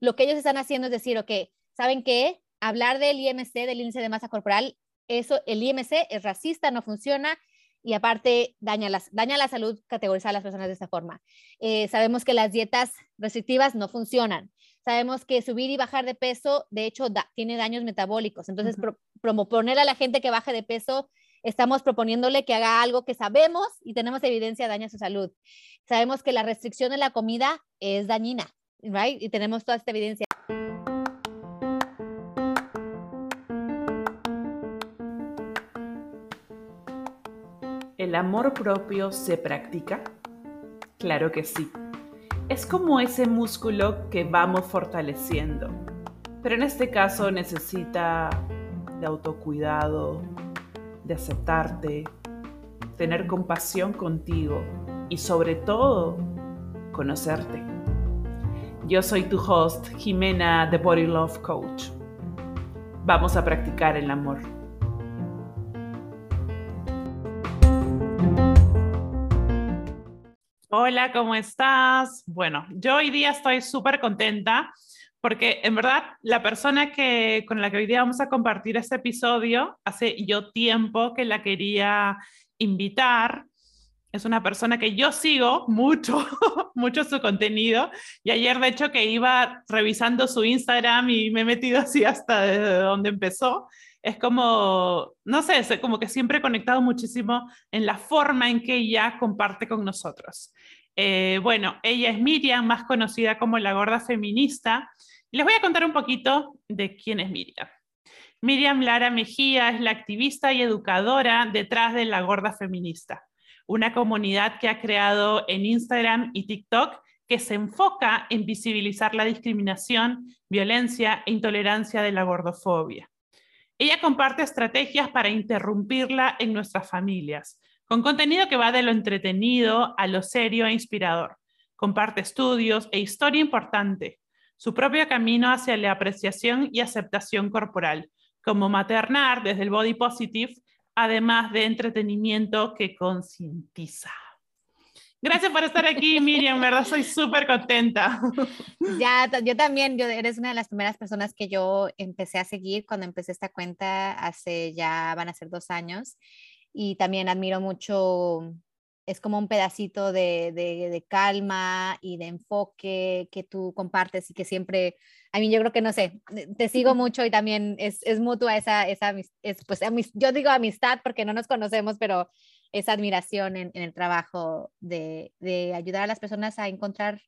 lo que ellos están haciendo es decir, ok, ¿saben qué? Hablar del IMC, del índice de masa corporal, eso, el IMC es racista, no funciona y aparte daña, las, daña la salud categorizar a las personas de esta forma. Eh, sabemos que las dietas restrictivas no funcionan. Sabemos que subir y bajar de peso, de hecho, tiene daños metabólicos. Entonces, proponer a la gente que baje de peso, estamos proponiéndole que haga algo que sabemos y tenemos evidencia daña su salud. Sabemos que la restricción de la comida es dañina, right? Y tenemos toda esta evidencia. ¿El amor propio se practica? Claro que sí. Es como ese músculo que vamos fortaleciendo. Pero en este caso necesita de autocuidado, de aceptarte, tener compasión contigo y sobre todo conocerte. Yo soy tu host, Jimena, The Body Love Coach. Vamos a practicar el amor. Hola, ¿cómo estás? Bueno, yo hoy día estoy súper contenta porque en verdad la persona que, con la que hoy día vamos a compartir este episodio, hace yo tiempo que la quería invitar. Es una persona que yo sigo mucho, mucho su contenido. Y ayer, de hecho, que iba revisando su Instagram y me he metido así hasta donde empezó es como, no sé, es como que siempre he conectado muchísimo en la forma en que ella comparte con nosotros. Eh, bueno, ella es Miriam, más conocida como la gorda feminista. Les voy a contar un poquito de quién es Miriam. Miriam Lara Mejía es la activista y educadora detrás de la gorda feminista, una comunidad que ha creado en Instagram y TikTok que se enfoca en visibilizar la discriminación, violencia e intolerancia de la gordofobia. Ella comparte estrategias para interrumpirla en nuestras familias, con contenido que va de lo entretenido a lo serio e inspirador. Comparte estudios e historia importante, su propio camino hacia la apreciación y aceptación corporal, como maternar desde el body positive, además de entretenimiento que concientiza. Gracias por estar aquí, Miriam, verdad soy súper contenta. Ya, yo también, yo eres una de las primeras personas que yo empecé a seguir cuando empecé esta cuenta hace ya van a ser dos años y también admiro mucho, es como un pedacito de, de, calma y de enfoque que tú compartes y que siempre, a mí yo creo que no sé, te sigo mucho y también es, es mutua esa, esa es, pues yo digo amistad porque no nos conocemos, pero esa admiración en, el trabajo de, ayudar a las personas a encontrar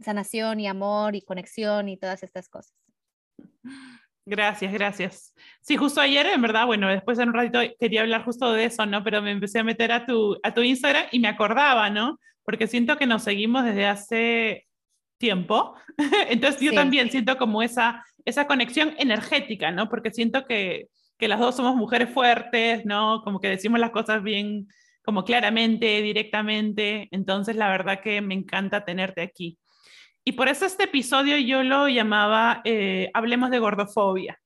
sanación y amor y conexión y todas estas cosas. Gracias, gracias. Sí, justo ayer, en verdad, bueno, después en un ratito quería hablar justo de eso, ¿no? Pero me empecé a meter a tu, a tu Instagram y me acordaba, ¿no? Porque siento que nos seguimos desde hace tiempo. Entonces yo también siento como esa, esa conexión energética, ¿no? Porque siento que, que las dos somos mujeres fuertes, ¿no? Como que decimos las cosas bien, como claramente, directamente. Entonces, la verdad que me encanta tenerte aquí. Y por eso este episodio yo lo llamaba eh, Hablemos de gordofobia.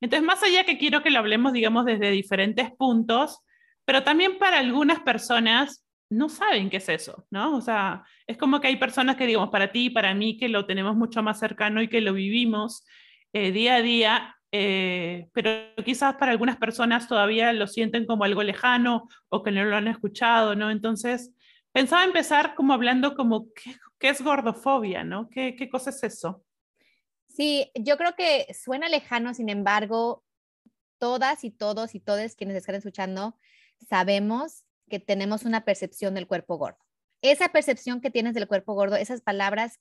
Entonces, más allá que quiero que lo hablemos, digamos, desde diferentes puntos, pero también para algunas personas no saben qué es eso, ¿no? O sea, es como que hay personas que, digamos, para ti y para mí, que lo tenemos mucho más cercano y que lo vivimos eh, día a día, eh, pero quizás para algunas personas todavía lo sienten como algo lejano o que no lo han escuchado, ¿no? Entonces, pensaba empezar como hablando como, ¿qué, es gordofobia, ¿no? ¿Qué, ¿Qué cosa es eso? Sí, yo creo que suena lejano, sin embargo, todas y todos y todas quienes están escuchando sabemos que tenemos una percepción del cuerpo gordo. Esa percepción que tienes del cuerpo gordo, esas palabras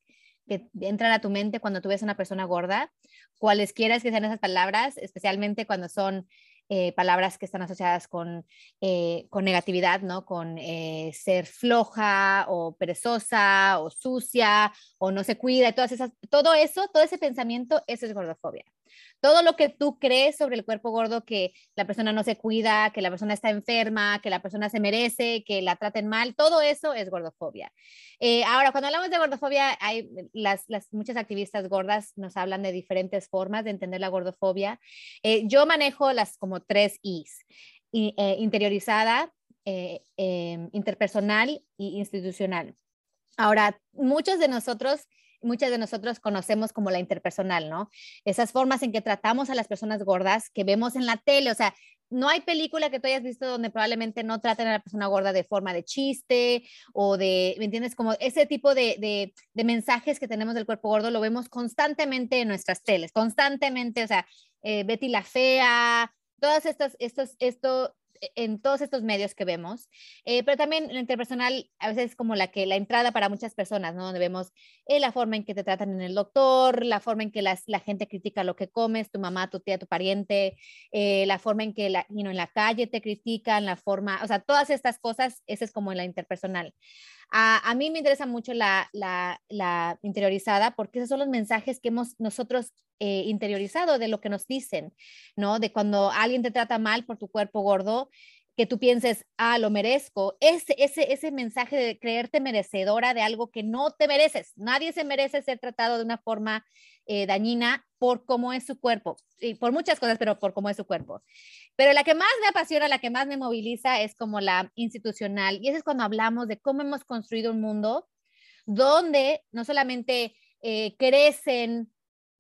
que entran a tu mente cuando tú ves a una persona gorda, cualesquiera que sean esas palabras, especialmente cuando son eh, palabras que están asociadas con, eh, con negatividad, ¿no? Con eh, ser floja o perezosa o sucia o no se cuida, todas esas, todo eso, todo ese pensamiento, eso es gordofobia. Todo lo que tú crees sobre el cuerpo gordo, que la persona no se cuida, que la persona está enferma, que la persona se merece, que la traten mal, todo eso es gordofobia. Eh, ahora, cuando hablamos de gordofobia, hay muchas activistas gordas nos hablan de diferentes formas de entender la gordofobia. Eh, yo manejo las como tres Is, eh, interiorizada, em, interpersonal y institucional. Ahora, muchos de nosotros muchas de nosotros conocemos como la interpersonal, ¿no? Esas formas en que tratamos a las personas gordas que vemos en la tele, o sea, no hay película que tú hayas visto donde probablemente no traten a la persona gorda de forma de chiste o de, ¿me entiendes? Como ese tipo de, de, mensajes que tenemos del cuerpo gordo lo vemos constantemente en nuestras teles, constantemente, o sea, eh, Betty la Fea, todas estas, estos, esto, en todos estos medios que vemos, eh, pero también la interpersonal a veces es como la que la entrada para muchas personas, ¿no? Donde vemos eh, la forma en que te tratan en el doctor, la forma en que la gente critica lo que comes, tu mamá, tu tía, tu pariente, eh, la forma en que la, en la calle te critican, la forma, o sea, todas estas cosas, esa es como la interpersonal. A, mí me interesa mucho la, interiorizada porque esos son los mensajes que hemos nosotros eh, interiorizado de lo que nos dicen, ¿no? De cuando alguien te trata mal por tu cuerpo gordo, que tú pienses, ah, lo merezco. Ese, ese, ese mensaje de creerte merecedora de algo que no te mereces. Nadie se merece ser tratado de una forma eh, dañina por cómo es su cuerpo, y por muchas cosas, pero por cómo es su cuerpo. Pero la que más me apasiona, la que más me moviliza es como la institucional. Y eso es cuando hablamos de cómo hemos construido un mundo donde no solamente eh, crecen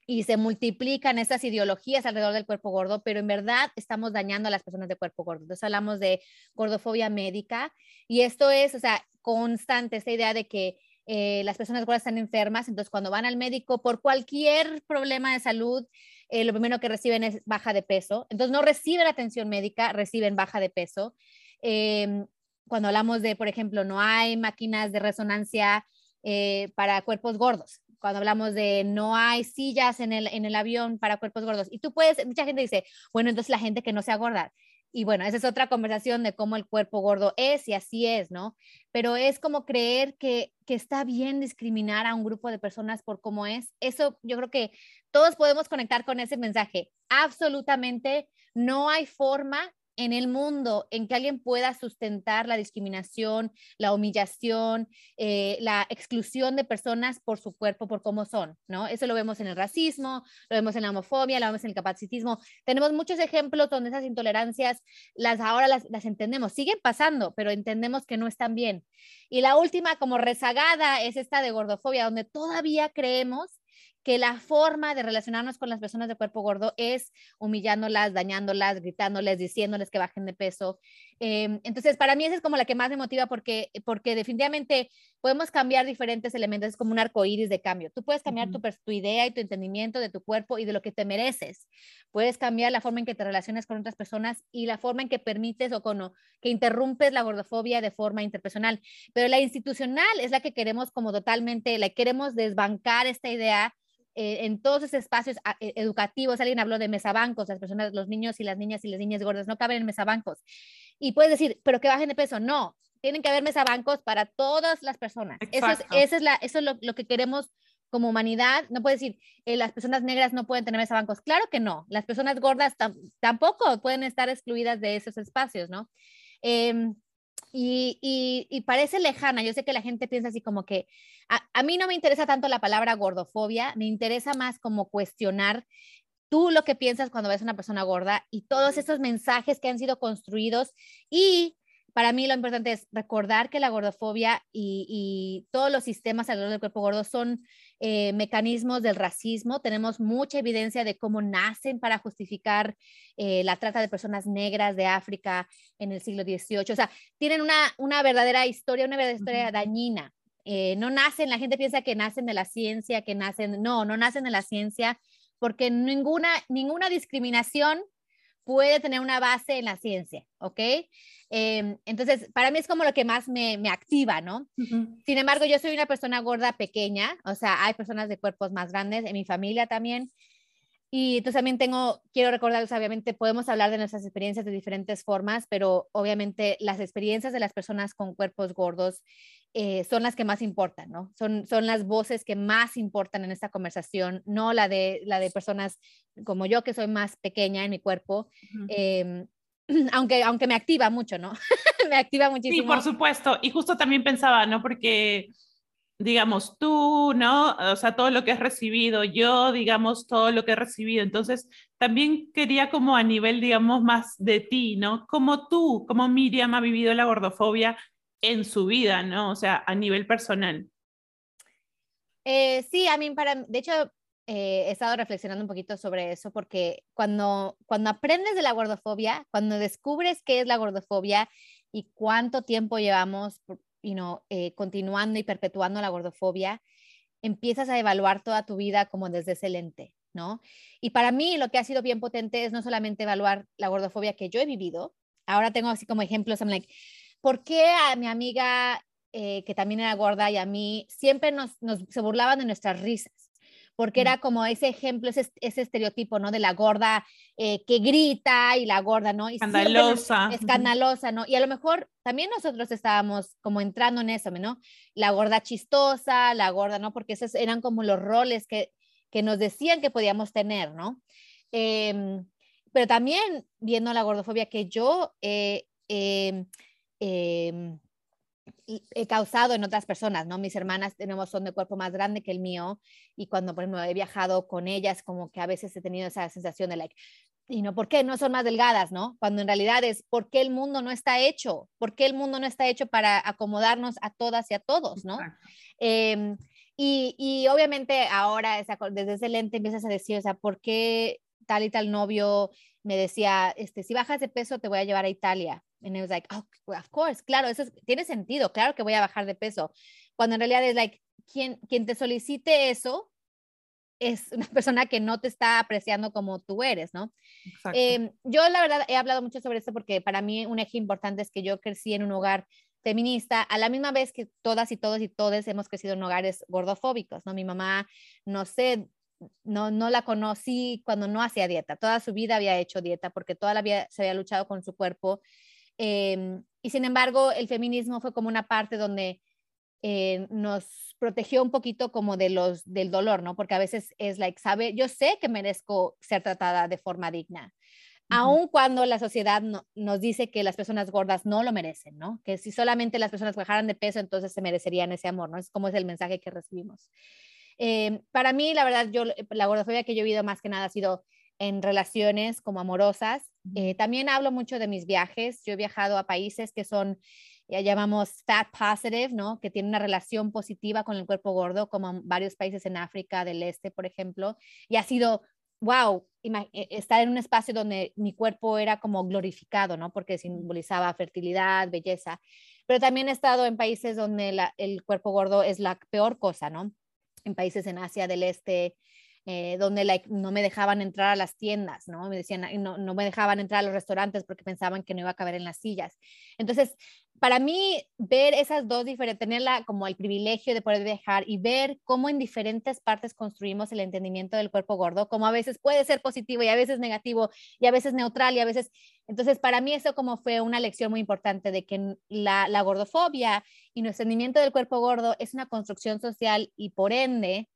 y se multiplican estas ideologías alrededor del cuerpo gordo, pero en verdad estamos dañando a las personas de cuerpo gordo. Entonces hablamos de gordofobia médica y esto es, o sea, constante, esta idea de que eh, las personas gordas están enfermas, entonces cuando van al médico por cualquier problema de salud, eh, lo primero que reciben es baja de peso, entonces no reciben atención médica, reciben baja de peso. Em, cuando hablamos de, por ejemplo, no hay máquinas de resonancia eh, para cuerpos gordos, cuando hablamos de no hay sillas en el, en el avión para cuerpos gordos. Y tú puedes, mucha gente dice, bueno, entonces la gente que no sea gorda. Y bueno, esa es otra conversación de cómo el cuerpo gordo es y así es, ¿no? Pero es como creer que, que está bien discriminar a un grupo de personas por cómo es. Eso yo creo que todos podemos conectar con ese mensaje. Absolutamente no hay forma en el mundo en que alguien pueda sustentar la discriminación, la humillación, eh, la exclusión de personas por su cuerpo, por cómo son, ¿no? Eso lo vemos en el racismo, lo vemos en la homofobia, lo vemos en el capacitismo. Tenemos muchos ejemplos donde esas intolerancias, las ahora las, las entendemos, siguen pasando, pero entendemos que no están bien. Y la última como rezagada es esta de gordofobia, donde todavía creemos que la forma de relacionarnos con las personas de cuerpo gordo es humillándolas, dañándolas, gritándoles, diciéndoles que bajen de peso. Em, entonces, para mí esa es como la que más me motiva porque, porque definitivamente podemos cambiar diferentes elementos, es como un arco iris de cambio. Tú puedes cambiar tu, tu idea y tu entendimiento de tu cuerpo y de lo que te mereces. Puedes cambiar la forma en que te relacionas con otras personas y la forma en que permites o con, que interrumpes la gordofobia de forma interpersonal. Pero la institucional es la que queremos como totalmente, la queremos desbancar esta idea eh, en todos esos espacios e, educativos, alguien habló de mesabancos, las personas, los niños y las niñas y las niñas gordas no caben en mesabancos. Y puedes decir, pero que bajen de peso. No, tienen que haber mesabancos para todas las personas. Eso es, eso es, la, eso es lo, lo, que queremos como humanidad. No puedes decir, eh, las personas negras no pueden tener mesabancos. Claro que no. Las personas gordas tampoco pueden estar excluidas de esos espacios, ¿no? Eh, y, parece lejana. Yo sé que la gente piensa así como que a, mí no me interesa tanto la palabra gordofobia, me interesa más como cuestionar tú lo que piensas cuando ves a una persona gorda y todos estos mensajes que han sido construidos y para mí lo importante es recordar que la gordofobia y, todos los sistemas alrededor del cuerpo gordo son eh, mecanismos del racismo. Tenemos mucha evidencia de cómo nacen para justificar eh, la trata de personas negras de África en el siglo XVIII. O sea, tienen una, una verdadera historia, una verdadera historia dañina. Eh, no nacen, la gente piensa que nacen de la ciencia, que nacen, no, no nacen de la ciencia, porque ninguna, ninguna discriminación puede tener una base en la ciencia, ¿ok? Em, entonces, para mí es como lo que más me, me activa, ¿no? Sin embargo, yo soy una persona gorda pequeña, o sea, hay personas de cuerpos más grandes, en mi familia también. Y entonces también tengo, quiero recordarles, obviamente podemos hablar de nuestras experiencias de diferentes formas, pero obviamente las experiencias de las personas con cuerpos gordos eh, son las que más importan, ¿no? Son, son las voces que más importan en esta conversación, no la de, la de personas como yo, que soy más pequeña en mi cuerpo, em, aunque, aunque me activa mucho, ¿no? me activa muchísimo. Sí, por supuesto. Y justo también pensaba, ¿no? Porque, digamos, tú, ¿no? O sea, todo lo que has recibido, yo, digamos, todo lo que he recibido. Entonces, también quería como a nivel, digamos, más de ti, ¿no? Como tú, como Miriam ha vivido la gordofobia en su vida, ¿no? O sea, a nivel personal. Eh, sí, a mí, para, de hecho, eh, he estado reflexionando un poquito sobre eso porque cuando, cuando aprendes de la gordofobia, cuando descubres qué es la gordofobia y cuánto tiempo llevamos you know, eh, continuando y perpetuando la gordofobia, empiezas a evaluar toda tu vida como desde ese lente, ¿no? Y para mí lo que ha sido bien potente es no solamente evaluar la gordofobia que yo he vivido, ahora tengo así como ejemplos, I'm like, ¿por qué a mi amiga eh, que también era gorda y a mí siempre nos, nos se burlaban de nuestras risas? porque era como ese ejemplo, ese, ese estereotipo, ¿no? De la gorda eh, que grita y la gorda, ¿no? Y escandalosa. Escandalosa, ¿no? Y a lo mejor también nosotros estábamos como entrando en eso, ¿no? La gorda chistosa, la gorda, ¿no? Porque esos eran como los roles que, que nos decían que podíamos tener, ¿no? Em, pero también viendo la gordofobia que yo eh, eh, he causado en otras personas, ¿no? Mis hermanas tenemos son de cuerpo más grande que el mío y cuando, por ejemplo, he viajado con ellas, como que a veces he tenido esa sensación de, like, y no, ¿por qué no son más delgadas, no? Cuando en realidad es, ¿por qué el mundo no está hecho? ¿Por qué el mundo no está hecho para acomodarnos a todas y a todos, no? Eh, y, y, obviamente ahora, esa, desde ese lente empiezas a decir, o sea, ¿por qué tal y tal novio me decía, este, si bajas de peso te voy a llevar a Italia? And it was like, oh, of course, claro, eso tiene sentido, claro que voy a bajar de peso. Cuando en realidad es like, quien, quien te solicite eso es una persona que no te está apreciando como tú eres, ¿no? Eh, yo la verdad he hablado mucho sobre esto porque para mí un eje importante es que yo crecí en un hogar feminista, a la misma vez que todas y todos y todos hemos crecido en hogares gordofóbicos, ¿no? Mi mamá, no sé, no, no la conocí cuando no hacía dieta, toda su vida había hecho dieta porque toda la vida se había luchado con su cuerpo Em, y sin embargo, el feminismo fue como una parte donde eh, nos protegió un poquito como de los, del dolor, ¿no? Porque a veces es like, sabe, yo sé que merezco ser tratada de forma digna, aun cuando la sociedad nos dice que las personas gordas no lo merecen, ¿no? Que si solamente las personas bajaran de peso, entonces se merecerían ese amor, ¿no? Es como es el mensaje que recibimos. Em, para mí, la verdad, yo, la gordofobia que yo he vivido más que nada ha sido en relaciones como amorosas. Eh, también hablo mucho de mis viajes. Yo he viajado a países que son, ya llamamos fat positive, ¿no? Que tienen una relación positiva con el cuerpo gordo, como varios países en África del Este, por ejemplo. Y ha sido, wow, e, estar en un espacio donde mi cuerpo era como glorificado, ¿no? Porque simbolizaba fertilidad, belleza. Pero también he estado en países donde el cuerpo gordo es la peor cosa, ¿no? En países en Asia del Este, eh, donde no me dejaban entrar a las tiendas, ¿no? Me decían, no, no me dejaban entrar a los restaurantes porque pensaban que no iba a caber en las sillas. Entonces, para mí, ver esas dos diferentes, tenerla como el privilegio de poder viajar y ver cómo en diferentes partes construimos el entendimiento del cuerpo gordo, como a veces puede ser positivo y a veces negativo y a veces neutral y a veces... Entonces, para mí eso como fue una lección muy importante de que la, la gordofobia y nuestro entendimiento del cuerpo gordo es una construcción social y por ende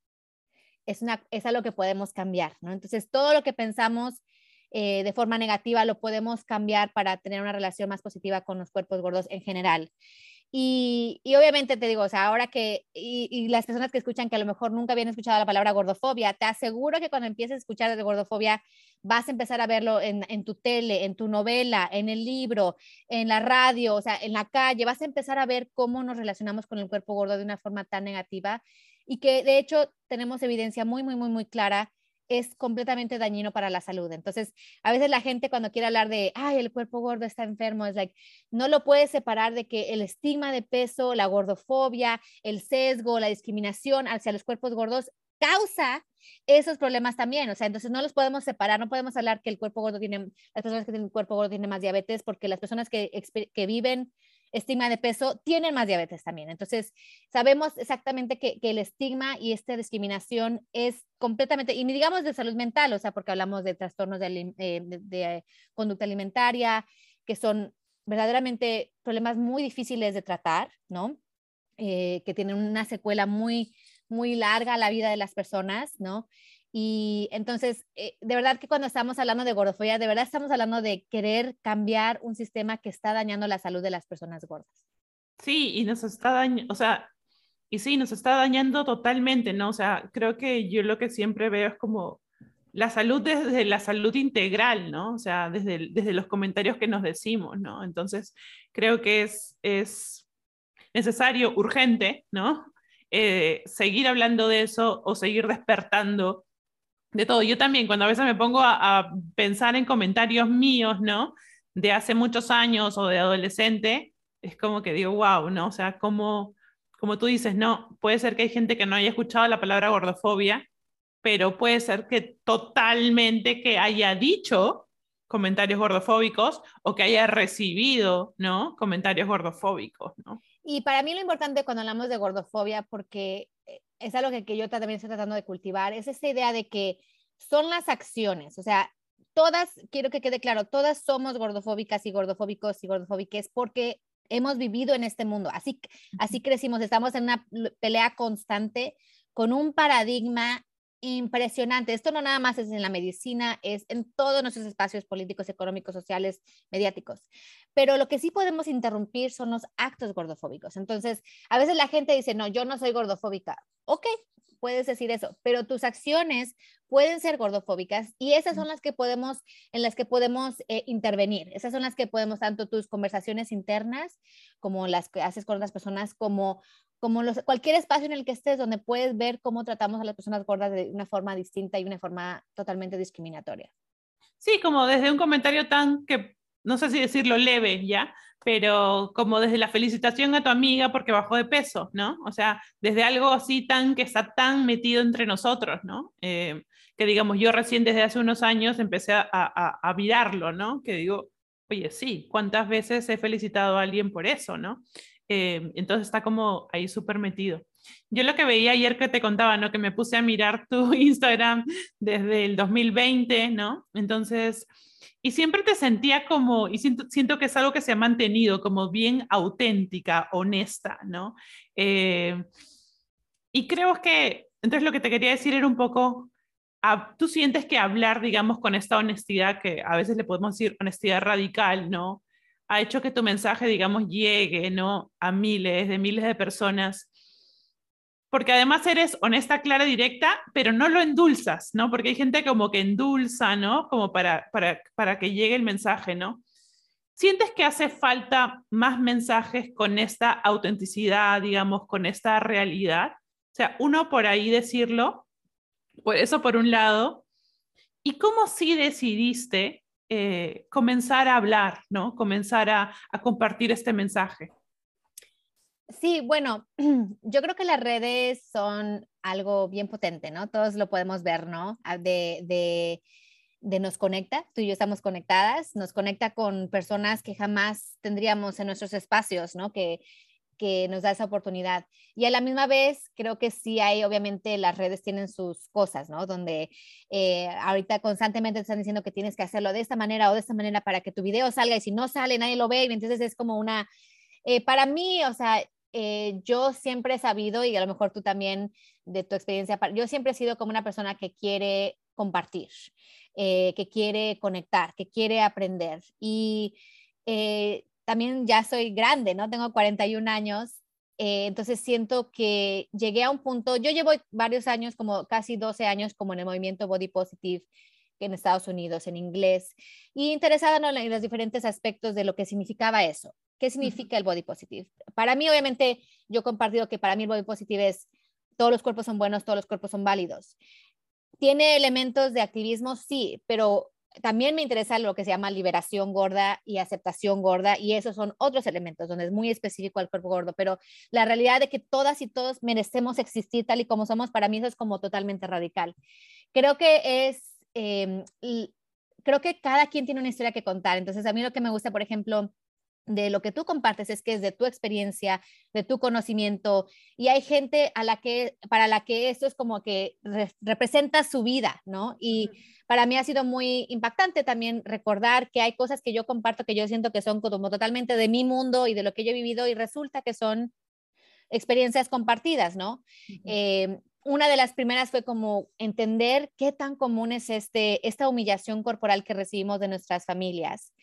es, una, es algo que podemos cambiar, ¿no? Entonces, todo lo que pensamos eh, de forma negativa lo podemos cambiar para tener una relación más positiva con los cuerpos gordos en general. Y, y obviamente te digo, o sea, ahora que, y, las personas que escuchan que a lo mejor nunca habían escuchado la palabra gordofobia, te aseguro que cuando empieces a escuchar de gordofobia, vas a empezar a verlo en, en, tu tele, en tu novela, en el libro, en la radio, o sea, en la calle, vas a empezar a ver cómo nos relacionamos con el cuerpo gordo de una forma tan negativa y que de hecho tenemos evidencia muy, muy, muy, muy clara es completamente dañino para la salud. Entonces, a veces la gente cuando quiere hablar de, ay, el cuerpo gordo está enfermo, es like, no lo puedes separar de que el estigma de peso, la gordofobia, el sesgo, la discriminación hacia los cuerpos gordos causa esos problemas también. O sea, entonces no los podemos separar, no podemos hablar que el cuerpo gordo tiene, las personas que tienen cuerpo gordo tienen más diabetes, porque las personas que, que viven estigma de peso tienen más diabetes también. Entonces, sabemos exactamente que, el estigma y esta discriminación es completamente, y ni digamos de salud mental, o sea, porque hablamos de trastornos de, eh, conducta alimentaria, que son verdaderamente problemas muy difíciles de tratar, ¿no? Eh, que tienen una secuela muy, muy larga a la vida de las personas, ¿no? Y entonces, eh, de verdad que cuando estamos hablando de gordofobia, de verdad estamos hablando de querer cambiar un sistema que está dañando la salud de las personas gordas. Sí, y nos está dañando, o sea, y sí, nos está dañando totalmente, ¿no? O sea, creo que yo lo que siempre veo es como la salud desde la salud integral, ¿no? O sea, desde, desde los comentarios que nos decimos, ¿no? Entonces, creo que es, es necesario, urgente, ¿no? eh, seguir hablando de eso o seguir despertando de todo. Yo también, cuando a veces me pongo a, pensar en comentarios míos, ¿no? De hace muchos años o de adolescente, es como que digo, wow, ¿no? O sea, como, como tú dices, no, puede ser que hay gente que no haya escuchado la palabra gordofobia, pero puede ser que totalmente que haya dicho comentarios gordofóbicos o que haya recibido, ¿no? Comentarios gordofóbicos, ¿no? Y para mí lo importante cuando hablamos de gordofobia, porque es algo que, que yo también estoy tratando de cultivar, es esa idea de que son las acciones, o sea, todas, quiero que quede claro, todas somos gordofóbicas y gordofóbicos y gordofóbicas porque hemos vivido en este mundo, así, así crecimos, estamos en una pelea constante con un paradigma impresionante. Esto no nada más es en la medicina, es en todos nuestros espacios políticos, económicos, sociales, mediáticos. Pero lo que sí podemos interrumpir son los actos gordofóbicos. Entonces, a veces la gente dice, no, yo no soy gordofóbica. Ok, puedes decir eso, pero tus acciones pueden ser gordofóbicas y esas son las que podemos, en las que podemos eh, intervenir. Esas son las que podemos, tanto tus conversaciones internas como las que haces con otras personas, como como los, cualquier espacio en el que estés donde puedes ver cómo tratamos a las personas gordas de una forma distinta y una forma totalmente discriminatoria. Sí, como desde un comentario tan que, no sé si decirlo leve, ¿ya? Pero como desde la felicitación a tu amiga porque bajó de peso, ¿no? O sea, desde algo así tan que está tan metido entre nosotros, ¿no? Eh, que digamos, yo recién desde hace unos años empecé a, a, a mirarlo, ¿no? Que digo, oye, sí, ¿cuántas veces he felicitado a alguien por eso, ¿no? Eh, entonces está como ahí súper metido. Yo lo que veía ayer que te contaba, ¿no? Que me puse a mirar tu Instagram desde el 2020, ¿no? Entonces, y siempre te sentía como, y siento, siento que es algo que se ha mantenido como bien auténtica, honesta, ¿no? Eh, y creo que, entonces lo que te quería decir era un poco, tú sientes que hablar, digamos, con esta honestidad, que a veces le podemos decir honestidad radical, ¿no? Ha hecho que tu mensaje, digamos, llegue, ¿no? A miles de miles de personas. Porque además eres honesta, clara, directa, pero no lo endulzas, ¿no? Porque hay gente como que endulza, ¿no? Como para, para, para que llegue el mensaje, ¿no? ¿Sientes que hace falta más mensajes con esta autenticidad, digamos, con esta realidad? O sea, uno por ahí decirlo, por eso por un lado. ¿Y cómo sí decidiste eh, comenzar a hablar, ¿no? Comenzar a, compartir este mensaje. Sí, bueno, yo creo que las redes son algo bien potente, ¿no? Todos lo podemos ver, ¿no? Ah, de, de, de, nos conecta, tú y yo estamos conectadas, nos conecta con personas que jamás tendríamos en nuestros espacios, ¿no? Que, que nos da esa oportunidad. Y a la misma vez, creo que sí hay, obviamente, las redes tienen sus cosas, ¿no? Donde eh, ahorita constantemente te están diciendo que tienes que hacerlo de esta manera o de esta manera para que tu video salga y si no sale, nadie lo ve. Y entonces es como una, eh, para mí, o sea, eh, yo siempre he sabido, y a lo mejor tú también de tu experiencia, yo siempre he sido como una persona que quiere compartir, que quiere conectar, que quiere aprender. Y también ya soy grande, ¿no? Tengo 41 años, eh, entonces siento que llegué a un punto, yo llevo varios años, como casi 12 años, como en el movimiento Body Positive en Estados Unidos, en inglés, y interesada en los diferentes aspectos de lo que significaba eso. ¿Qué significa el Body Positive? Para mí, obviamente, yo he compartido que para mí el Body Positive es todos los cuerpos son buenos, todos los cuerpos son válidos. ¿Tiene elementos de activismo? Sí, pero también me interesa lo que se llama liberación gorda y aceptación gorda, y esos son otros elementos donde es muy específico al cuerpo gordo, pero la realidad de que todas y todos merecemos existir tal y como somos, para mí eso es como totalmente radical. Creo que es, em, creo que cada quien tiene una historia que contar, entonces a mí lo que me gusta, por ejemplo, de lo que tú compartes es que es de tu experiencia, de tu conocimiento y hay gente a la que para la que esto es como que representa su vida, ¿no? Y para mí ha sido muy impactante también recordar que hay cosas que yo comparto que yo siento que son como totalmente de mi mundo y de lo que yo he vivido y resulta que son experiencias compartidas, ¿no? Eh, una de las primeras fue como entender qué tan común es este, esta humillación corporal que recibimos de nuestras familias.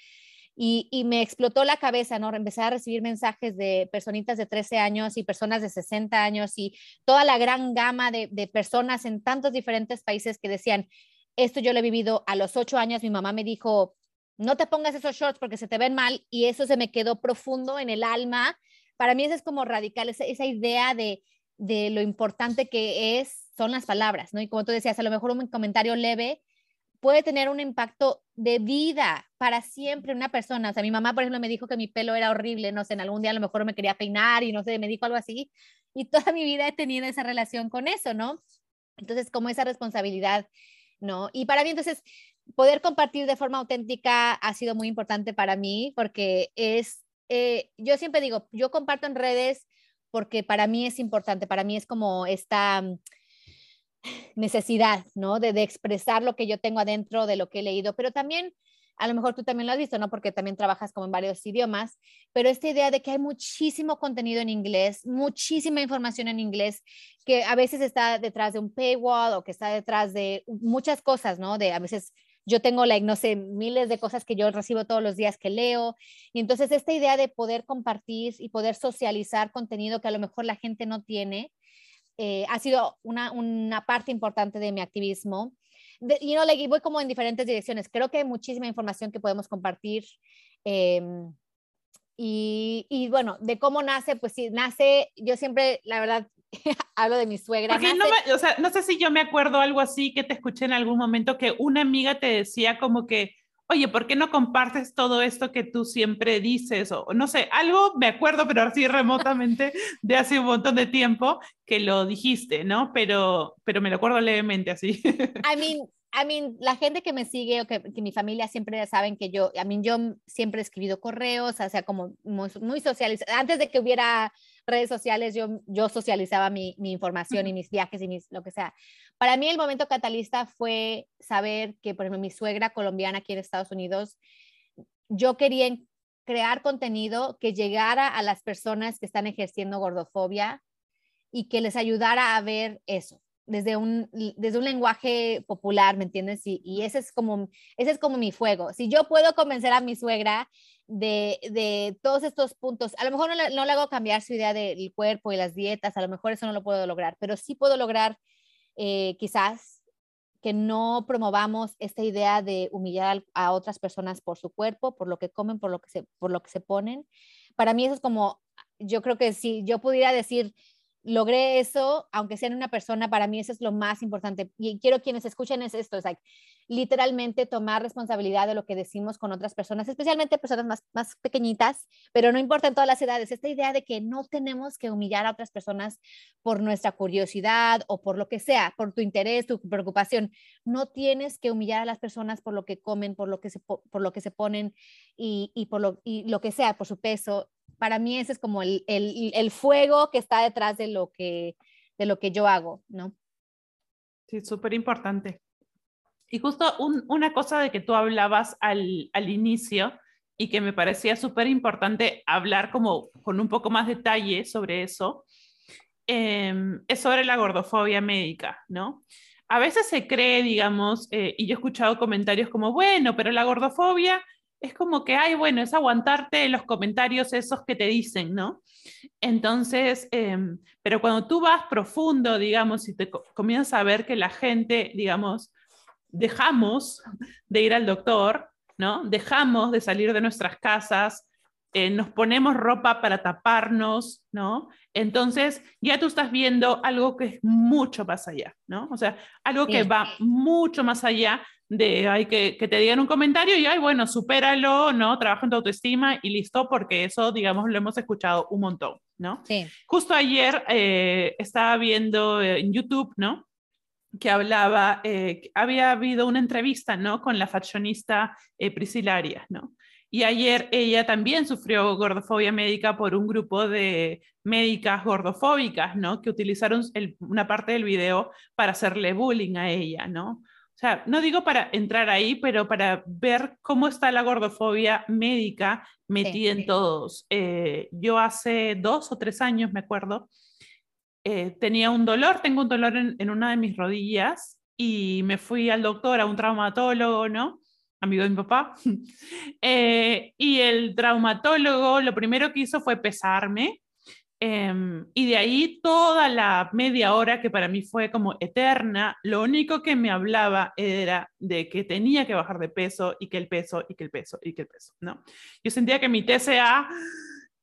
Y, me explotó la cabeza, ¿no? Empecé a recibir mensajes de personitas de 13 años y personas de 60 años y toda la gran gama de, personas en tantos diferentes países que decían, esto yo lo he vivido a los ocho años, mi mamá me dijo, no te pongas esos shorts porque se te ven mal y eso se me quedó profundo en el alma. Para mí eso es como radical, esa, esa idea de, de lo importante que es, son las palabras, ¿no? Y como tú decías, a lo mejor un comentario leve puede tener un impacto de vida para siempre una persona. O sea, mi mamá, por ejemplo, me dijo que mi pelo era horrible, no sé, en algún día a lo mejor me quería peinar y no sé, me dijo algo así. Y toda mi vida he tenido esa relación con eso, ¿no? Entonces, como esa responsabilidad, ¿no? Y para mí, entonces, poder compartir de forma auténtica ha sido muy importante para mí porque es, eh, yo siempre digo, yo comparto en redes porque para mí es importante, para mí es como esta necesidad, ¿no? De, expresar lo que yo tengo adentro de lo que he leído, pero también, a lo mejor tú también lo has visto, ¿no? Porque también trabajas como en varios idiomas, pero esta idea de que hay muchísimo contenido en inglés, muchísima información en inglés, que a veces está detrás de un paywall o que está detrás de muchas cosas, ¿no? De a veces yo tengo, like, no sé, miles de cosas que yo recibo todos los días que leo. Y entonces esta idea de poder compartir y poder socializar contenido que a lo mejor la gente no tiene, eh, ha sido una, una, parte importante de mi activismo. y you know, voy como en diferentes direcciones. Creo que hay muchísima información que podemos compartir. Em, y, y, bueno, de cómo nace, pues sí, nace, yo siempre, la verdad, hablo de mi suegra. Nace... No, o sea, no sé si yo me acuerdo algo así que te escuché en algún momento que una amiga te decía como que oye, ¿por qué no compartes todo esto que tú siempre dices? O no sé, algo me acuerdo, pero así remotamente de hace un montón de tiempo que lo dijiste, ¿no? Pero, pero me lo acuerdo levemente así. I mean, I mean, la gente que me sigue o que, que, mi familia siempre saben que yo, I mean, yo siempre he escrito correos, o sea, como muy, muy. Antes de que hubiera redes sociales, yo, yo socializaba mi, mi información y mis viajes y mis, lo que sea. Para mí el momento catalista fue saber que, por ejemplo, mi suegra colombiana aquí en Estados Unidos, yo quería crear contenido que llegara a las personas que están ejerciendo gordofobia y que les ayudara a ver eso desde un, desde un lenguaje popular, ¿me entiendes? Y, ese, es como, ese es como mi fuego. Si yo puedo convencer a mi suegra de, de todos estos puntos, a lo mejor no le, no le, hago cambiar su idea del cuerpo y las dietas, a lo mejor eso no lo puedo lograr, pero sí puedo lograr eh, quizás que no promovamos esta idea de humillar a otras personas por su cuerpo, por lo que comen, por lo que se, por lo que se ponen. Para mí eso es como, yo creo que si yo pudiera decir, logré eso, aunque sea en una persona, para mí eso es lo más importante. Y quiero quienes escuchen es esto, es like, literalmente tomar responsabilidad de lo que decimos con otras personas, especialmente personas más, más pequeñitas, pero no importa en todas las edades, esta idea de que no tenemos que humillar a otras personas por nuestra curiosidad o por lo que sea, por tu interés, tu preocupación. No tienes que humillar a las personas por lo que comen, por lo que se, por lo que se ponen y, y por lo, y lo que sea, por su peso para mí ese es como el, el, el, fuego que está detrás de lo que, de lo que yo hago, ¿no? Sí, súper importante. Y justo una cosa de que tú hablabas al, al inicio y que me parecía súper importante hablar como con un poco más detalle sobre eso, eh, es sobre la gordofobia médica, ¿no? A veces se cree, digamos, eh, y yo he escuchado comentarios como, bueno, pero la gordofobia es como que, ay, bueno, es aguantarte los comentarios esos que te dicen, ¿no? Entonces, em, pero cuando tú vas profundo, digamos, y te comienzas a ver que la gente, digamos, dejamos de ir al doctor, ¿no? Dejamos de salir de nuestras casas, eh, nos ponemos ropa para taparnos, ¿no? Entonces, ya tú estás viendo algo que es mucho más allá, ¿no? O sea, algo que va mucho más allá de hay que, que, te digan un comentario y, ay, bueno, supéralo, ¿no? Trabaja en tu autoestima y listo, porque eso, digamos, lo hemos escuchado un montón, ¿no? Sí. Justo ayer eh, estaba viendo en YouTube, ¿no? Que hablaba, eh, había habido una entrevista, ¿no? Con la fashionista eh, ¿no? Y ayer ella también sufrió gordofobia médica por un grupo de médicas gordofóbicas, ¿no? Que utilizaron el, una parte del video para hacerle bullying a ella, ¿no? O sea, no digo para entrar ahí, pero para ver cómo está la gordofobia médica metida sí, en todos. Eh, yo hace dos o tres años, me acuerdo, eh, tenía un dolor, tengo un dolor en, en, una de mis rodillas y me fui al doctor, a un traumatólogo, ¿no? Amigo de mi papá. eh, y el traumatólogo lo primero que hizo fue pesarme Um, y de ahí toda la media hora que para mí fue como eterna, lo único que me hablaba era de que tenía que bajar de peso y que el peso y que el peso y que el peso, ¿no? Yo sentía que mi TCA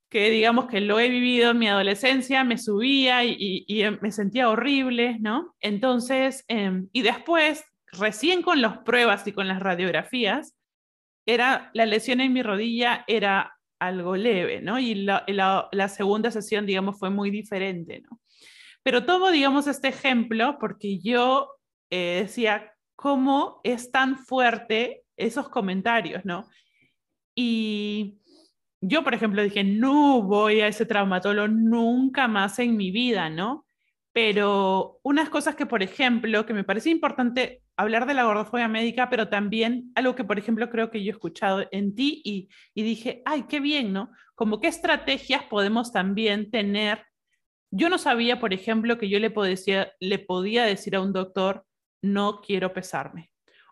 que digamos que lo he vivido en mi adolescencia, me subía y, me sentía horrible, ¿no? Entonces, em, y después, recién con las pruebas y con las radiografías, era la lesión en mi rodilla era algo leve, ¿no? Y la, segunda sesión, digamos, fue muy diferente, ¿no? Pero tomo, digamos, este ejemplo porque yo eh, decía, ¿cómo es tan fuerte esos comentarios, no? Y yo, por ejemplo, dije, no voy a ese traumatólogo nunca más en mi vida, ¿no? Pero unas cosas que, por ejemplo, que me parece importante hablar de la gordofobia médica, pero también algo que, por ejemplo, creo que yo he escuchado en ti y, dije, ay, qué bien, ¿no? Como qué estrategias podemos también tener yo no sabía, por ejemplo, que yo le podía decir a un doctor, no quiero pesarme.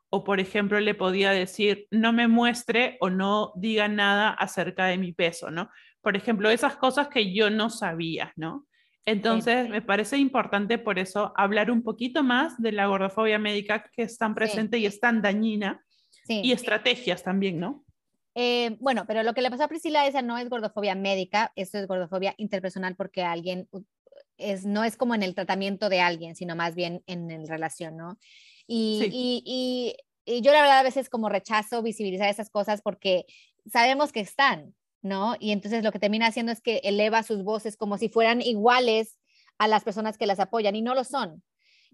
O, por ejemplo, le podía decir, no me muestre o no diga nada acerca de mi peso, ¿no? Por ejemplo, esas cosas que yo no sabía, ¿no? Entonces, me parece importante por eso hablar un poquito más de la gordofobia médica que es tan presente y es tan dañina y estrategias también, ¿no? Eh, bueno, pero lo que le pasó a Priscila esa no es gordofobia médica, esto es gordofobia interpersonal porque alguien es, no es como en el tratamiento de alguien, sino más bien en, la relación, ¿no? Y, y, y, yo la verdad a veces como rechazo visibilizar esas cosas porque sabemos que están, ¿no? Y entonces lo que termina haciendo es que eleva sus voces como si fueran iguales a las personas que las apoyan y no lo son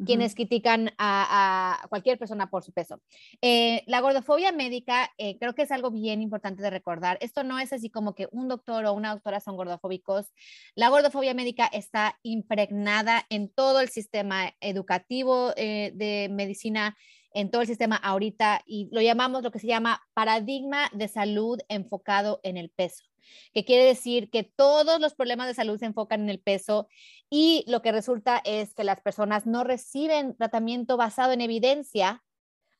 quienes critican a, cualquier persona por su peso. Eh, la gordofobia médica eh, creo que es algo bien importante de recordar. Esto no es así como que un doctor o una doctora son gordofóbicos. La gordofobia médica está impregnada en todo el sistema educativo eh, de medicina en todo el sistema ahorita y lo llamamos lo que se llama paradigma de salud enfocado en el peso que quiere decir que todos los problemas de salud se enfocan en el peso y lo que resulta es que las personas no reciben tratamiento basado en evidencia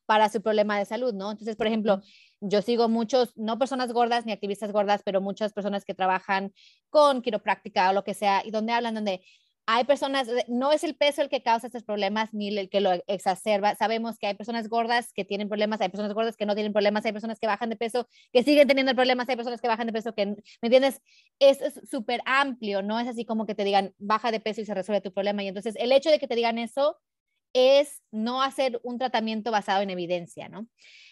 para su problema de salud, ¿no? Entonces, por ejemplo, yo sigo muchos, no personas gordas ni activistas gordas, pero muchas personas que trabajan con quiropráctica o lo que sea, y donde hablan donde hay personas, no es el peso el que causa estos problemas ni el que lo exacerba. Sabemos que hay personas gordas que tienen problemas, hay personas gordas que no tienen problemas, hay personas que bajan de peso que siguen teniendo problemas, hay personas que bajan de peso que, ¿me entiendes? Es súper amplio, no es así como que te digan baja de peso y se resuelve tu problema. Y entonces el hecho de que te digan eso es no hacer un tratamiento basado en evidencia, ¿no?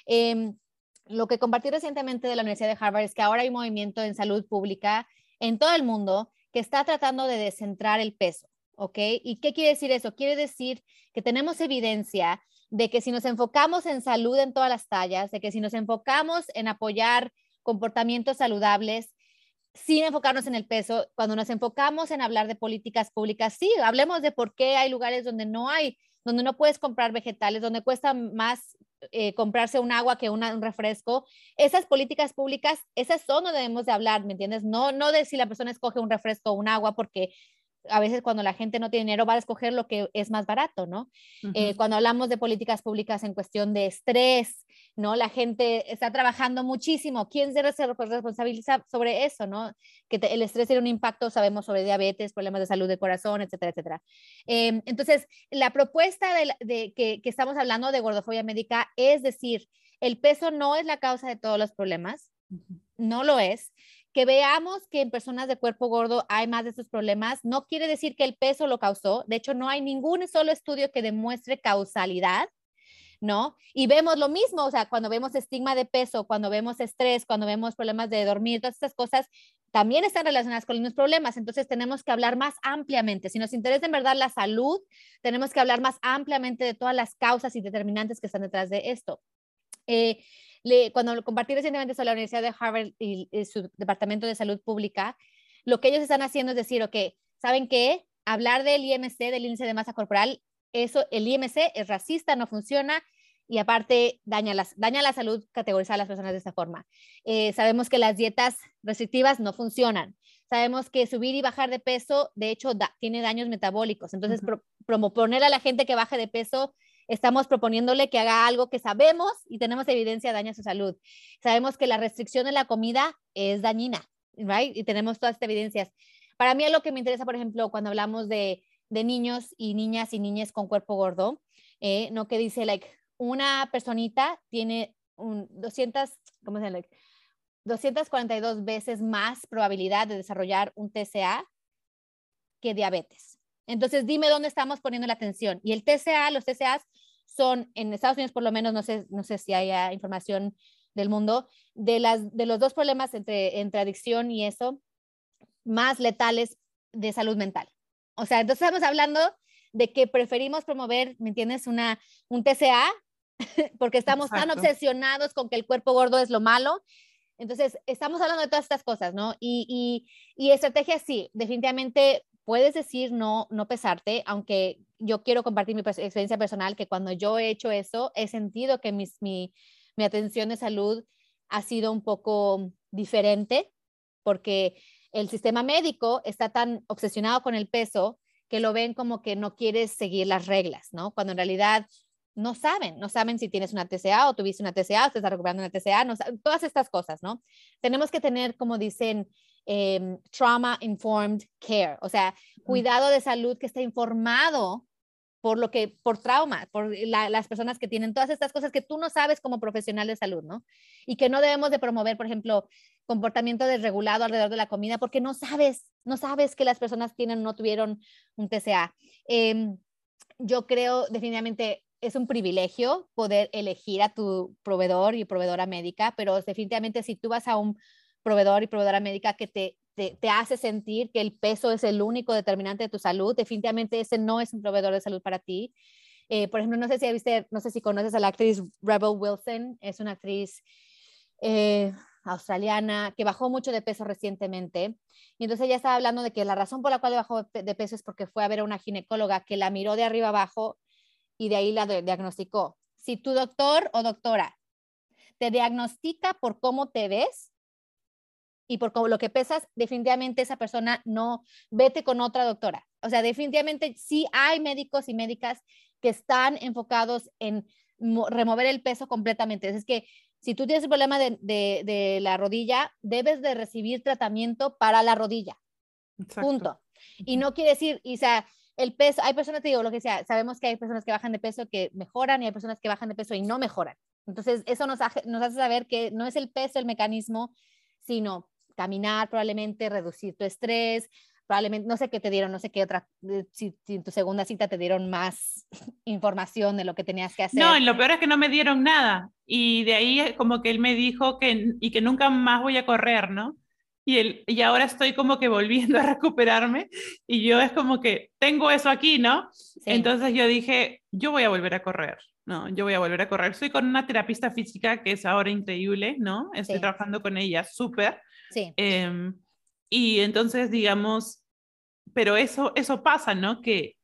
Em, lo que compartí recientemente de la Universidad de Harvard es que ahora hay movimiento en salud pública en todo el mundo que está tratando de descentrar el peso, ¿ok? ¿Y qué quiere decir eso? Quiere decir que tenemos evidencia de que si nos enfocamos en salud en todas las tallas, de que si nos enfocamos en apoyar comportamientos saludables, sin enfocarnos en el peso, cuando nos enfocamos en hablar de políticas públicas, sí, hablemos de por qué hay lugares donde no hay, donde no puedes comprar vegetales, donde cuesta más eh, comprarse un agua que un refresco. Esas políticas públicas, esas son donde debemos de hablar, ¿me entiendes? No, no de si la persona escoge un refresco o un agua, porque a veces cuando la gente no tiene dinero va a escoger lo que es más barato, ¿no? Eh, cuando hablamos de políticas públicas en cuestión de estrés, ¿no? La gente está trabajando muchísimo. ¿Quién se responsabiliza sobre eso, ¿no? Que el estrés tiene un impacto, sabemos, sobre diabetes, problemas de salud de corazón, etcétera, etcétera. Em, entonces, la propuesta de, que, que estamos hablando de gordofobia médica es decir, el peso no es la causa de todos los problemas, no lo es que veamos que en personas de cuerpo gordo hay más de estos problemas, no quiere decir que el peso lo causó. De hecho, no hay ningún solo estudio que demuestre causalidad, ¿no? Y vemos lo mismo, o sea, cuando vemos estigma de peso, cuando vemos estrés, cuando vemos problemas de dormir, todas estas cosas también están relacionadas con los problemas. Entonces, tenemos que hablar más ampliamente. Si nos interesa en verdad la salud, tenemos que hablar más ampliamente de todas las causas y determinantes que están detrás de esto. Eh, cuando compartí recientemente sobre la Universidad de Harvard y, su Departamento de Salud Pública, lo que ellos están haciendo es decir, ok, ¿saben qué? Hablar del IMC, del índice de masa corporal, eso, el IMC es racista, no funciona y aparte daña, las, daña la salud categorizar a las personas de esta forma. Eh, sabemos que las dietas restrictivas no funcionan. Sabemos que subir y bajar de peso, de hecho, tiene daños metabólicos. Entonces, proponer a la gente que baje de peso estamos proponiéndole que haga algo que sabemos y tenemos evidencia daña su salud. Sabemos que la restricción de la comida es dañina, right? Y tenemos todas estas evidencias. Para mí es lo que me interesa, por ejemplo, cuando hablamos de, de niños y niñas y niñas con cuerpo gordo, eh, ¿no? Que dice, like, una personita tiene un 200, ¿cómo se llama? 242 veces más probabilidad de desarrollar un TCA que diabetes. Entonces, dime dónde estamos poniendo la atención. Y el TCA, los TCAs son, en Estados Unidos por lo menos, no sé, no sé si haya información del mundo, de, las, de los dos problemas entre, entre adicción y eso, más letales de salud mental. O sea, entonces estamos hablando de que preferimos promover, ¿me entiendes? Una, un TCA, porque estamos tan obsesionados con que el cuerpo gordo es lo malo. Entonces, estamos hablando de todas estas cosas, ¿no? Y, y, y estrategia, sí, definitivamente puedes decir no, no pesarte, aunque yo quiero compartir mi experiencia personal, que cuando yo he hecho eso, he sentido que mis, mi, mi atención de salud ha sido un poco diferente, porque el sistema médico está tan obsesionado con el peso que lo ven como que no quieres seguir las reglas, ¿no? Cuando en realidad no saben, no saben si tienes una TCA o tuviste una TCA o te estás recuperando una TCA, no, todas estas cosas, ¿no? Tenemos que tener, como dicen, em, trauma informed care, o sea, cuidado de salud que esté informado por lo que, por trauma, por las personas que tienen todas estas cosas que tú no sabes como profesional de salud, ¿no? Y que no debemos de promover, por ejemplo, comportamiento desregulado alrededor de la comida porque no sabes, no sabes que las personas tienen o no tuvieron un TCA. Em, yo creo definitivamente es un privilegio poder elegir a tu proveedor y proveedora médica, pero definitivamente si tú vas a un proveedor y proveedora médica que te, te, hace sentir que el peso es el único determinante de tu salud, definitivamente ese no es un proveedor de salud para ti. Eh, por ejemplo, no sé si viste, no sé si conoces a la actriz Rebel Wilson, es una actriz eh, australiana que bajó mucho de peso recientemente. Y entonces ella estaba hablando de que la razón por la cual bajó de peso es porque fue a ver a una ginecóloga que la miró de arriba abajo y de ahí la diagnosticó. Si tu doctor o doctora te diagnostica por cómo te ves y por lo que pesas, definitivamente esa persona no, vete con otra doctora. O sea, definitivamente sí hay médicos y médicas que están enfocados en remover el peso completamente. Es que si tú tienes un problema de, de, la rodilla, debes de recibir tratamiento para la rodilla. Punto. Y no quiere decir, y, o sea, el peso, hay personas, te digo, lo que sea, sabemos que hay personas que bajan de peso que mejoran y hay personas que bajan de peso y no mejoran. Entonces, eso nos, nos hace saber que no es el peso el mecanismo, sino caminar probablemente, reducir tu estrés, probablemente, no sé qué te dieron, no sé qué otra, si, en tu segunda cita te dieron más información de lo que tenías que hacer. No, lo peor es que no me dieron nada. Y de ahí como que él me dijo que, y que nunca más voy a correr, ¿no? Y, el, y ahora estoy como que volviendo a recuperarme y yo es como que tengo eso aquí, ¿no? Entonces yo dije, yo voy a volver a correr, ¿no? Yo voy a volver a correr. Estoy con una terapista física que es ahora increíble, ¿no? Estoy trabajando con ella súper. Sí. Em, y entonces, digamos, pero eso, eso pasa, ¿no? Que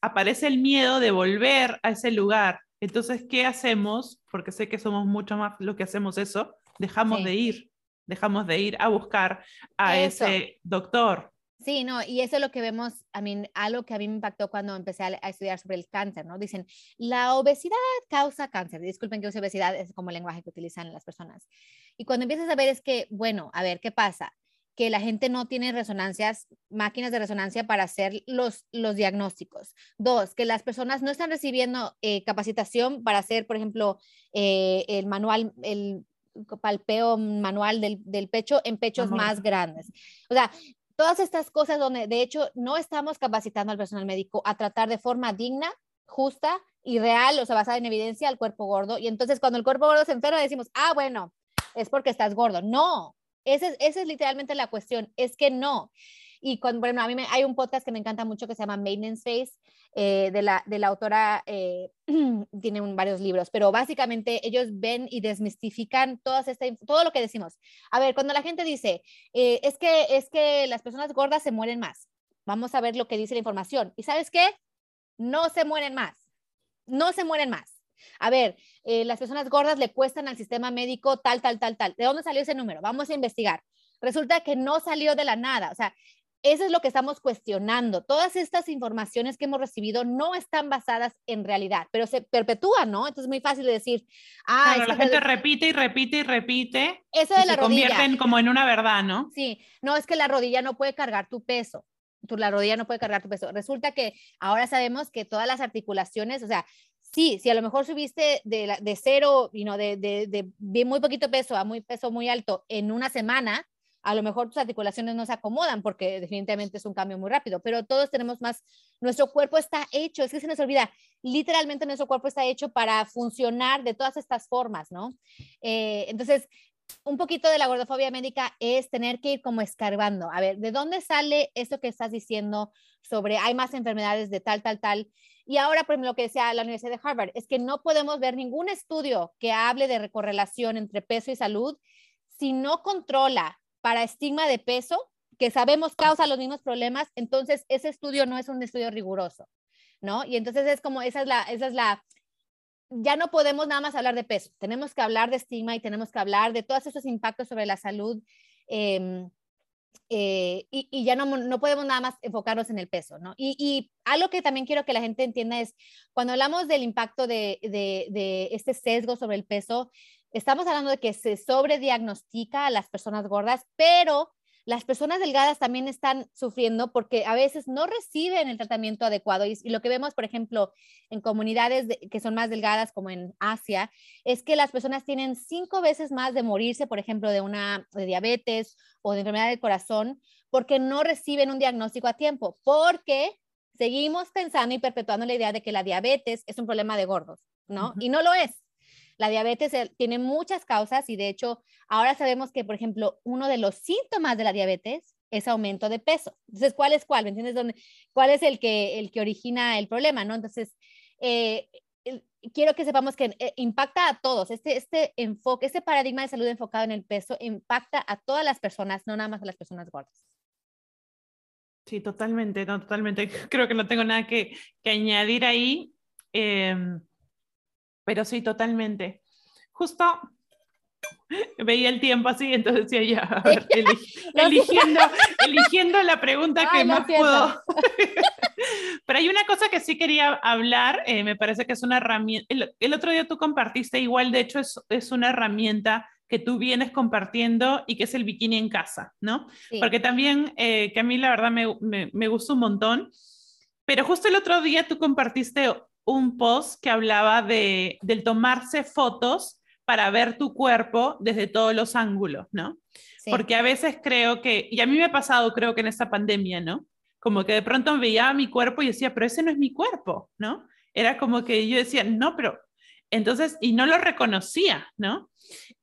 aparece el miedo de volver a ese lugar. Entonces, ¿qué hacemos? Porque sé que somos mucho más lo que hacemos eso, dejamos de ir dejamos de ir a buscar a ese doctor. Sí, no, y eso es lo que vemos, a mí, algo que a mí me impactó cuando empecé a, estudiar sobre el cáncer, ¿no? Dicen, la obesidad causa cáncer. Disculpen que use obesidad, es como el lenguaje que utilizan las personas. Y cuando empiezas a ver es que, bueno, a ver, ¿qué pasa? Que la gente no tiene resonancias, máquinas de resonancia para hacer los, los diagnósticos. Dos, que las personas no están recibiendo eh, capacitación para hacer, por ejemplo, eh, el manual, el palpeo manual del, del pecho en pechos más grandes. O sea, todas estas cosas donde de hecho no estamos capacitando al personal médico a tratar de forma digna, justa y real, o sea, basada en evidencia al cuerpo gordo. Y entonces cuando el cuerpo gordo se enferma decimos, ah, bueno, es porque estás gordo. No, esa es, es literalmente la cuestión, es que no. Y cuando, bueno, a mí me, hay un podcast que me encanta mucho que se llama Maintenance Phase, eh, de, la, de la autora, eh, tiene varios libros, pero básicamente ellos ven y desmistifican todas esta, todo lo que decimos. A ver, cuando la gente dice, eh, es, que, es que las personas gordas se mueren más, vamos a ver lo que dice la información. ¿Y sabes qué? No se mueren más, no se mueren más. A ver, las personas gordas le cuestan al sistema médico tal, tal, tal, tal. ¿De dónde salió ese número? Vamos a investigar. Resulta que no salió de la nada. O sea, eso es lo que estamos cuestionando. Todas estas informaciones que hemos recibido no están basadas en realidad, pero se perpetúan, ¿no? Entonces es muy fácil de decir, ah, la gente repite y repite y repite. Eso de la se convierten como en una verdad, ¿no? Sí, no es que la rodilla no puede cargar tu peso. Tu, la rodilla no puede cargar tu peso. Resulta que ahora sabemos que todas las articulaciones, o sea, sí, si a lo mejor subiste de, cero, y no, de, de, de, muy poquito peso a muy peso muy alto en una semana, a lo mejor tus articulaciones no se acomodan porque definitivamente es un cambio muy rápido, pero todos tenemos más, nuestro cuerpo está hecho, es que se nos olvida, literalmente nuestro cuerpo está hecho para funcionar de todas estas formas, ¿no? Eh, entonces, un poquito de la gordofobia médica es tener que ir como escarbando, a ver, ¿de dónde sale eso que estás diciendo sobre hay más enfermedades de tal, tal, tal? Y ahora, por lo que decía la Universidad de Harvard, es que no podemos ver ningún estudio que hable de correlación entre peso y salud si no controla para estigma de peso, que sabemos causa los mismos problemas, entonces ese estudio no es un estudio riguroso, ¿no? Y entonces es como, esa es la, esa es la, ya no podemos nada más hablar de peso, tenemos que hablar de estigma y tenemos que hablar de todos esos impactos sobre la salud. Em, eh, y, ya no, no, podemos nada más enfocarnos en el peso, ¿no? Y, y, algo que también quiero que la gente entienda es, cuando hablamos del impacto de, de, de este sesgo sobre el peso, estamos hablando de que se sobrediagnostica a las personas gordas, pero las personas delgadas también están sufriendo porque a veces no reciben el tratamiento adecuado. Y, lo que vemos, por ejemplo, en comunidades que son más delgadas, como en Asia, es que las personas tienen cinco veces más de morirse, por ejemplo, de una de diabetes o de enfermedad del corazón, porque no reciben un diagnóstico a tiempo, porque seguimos pensando y perpetuando la idea de que la diabetes es un problema de gordos, ¿no? Y no lo es. La diabetes tiene muchas causas y de hecho ahora sabemos que, por ejemplo, uno de los síntomas de la diabetes es aumento de peso. Entonces, ¿cuál es cuál? ¿Me entiendes? ¿Dónde, ¿Cuál es el que, el que origina el problema? ¿no? Entonces, eh, quiero que sepamos que eh, impacta a todos. Este, este enfoque, este paradigma de salud enfocado en el peso impacta a todas las personas, no nada más a las personas gordas. Sí, totalmente, no, totalmente. Creo que no tengo nada que, que añadir ahí. Eh, pero sí, totalmente. Justo veía el tiempo así, entonces decía ya, eligiendo, eligiendo la pregunta que más puedo. Pero hay una cosa que sí quería hablar, eh, me parece que es una herramienta, el, otro día tú compartiste, igual de hecho es, es, una herramienta que tú vienes compartiendo y que es el bikini en casa, ¿no? Porque también, eh, que a mí la verdad me, me, me gusta un montón, pero justo el otro día tú compartiste un post que hablaba de, del tomarse fotos para ver tu cuerpo desde todos los ángulos, ¿no? Porque a veces creo que, y a mí me ha pasado creo que en esta pandemia, ¿no? Como que de pronto veía mi cuerpo y decía, pero ese no es mi cuerpo, ¿no? Era como que yo decía, no, pero entonces, y no lo reconocía, ¿no?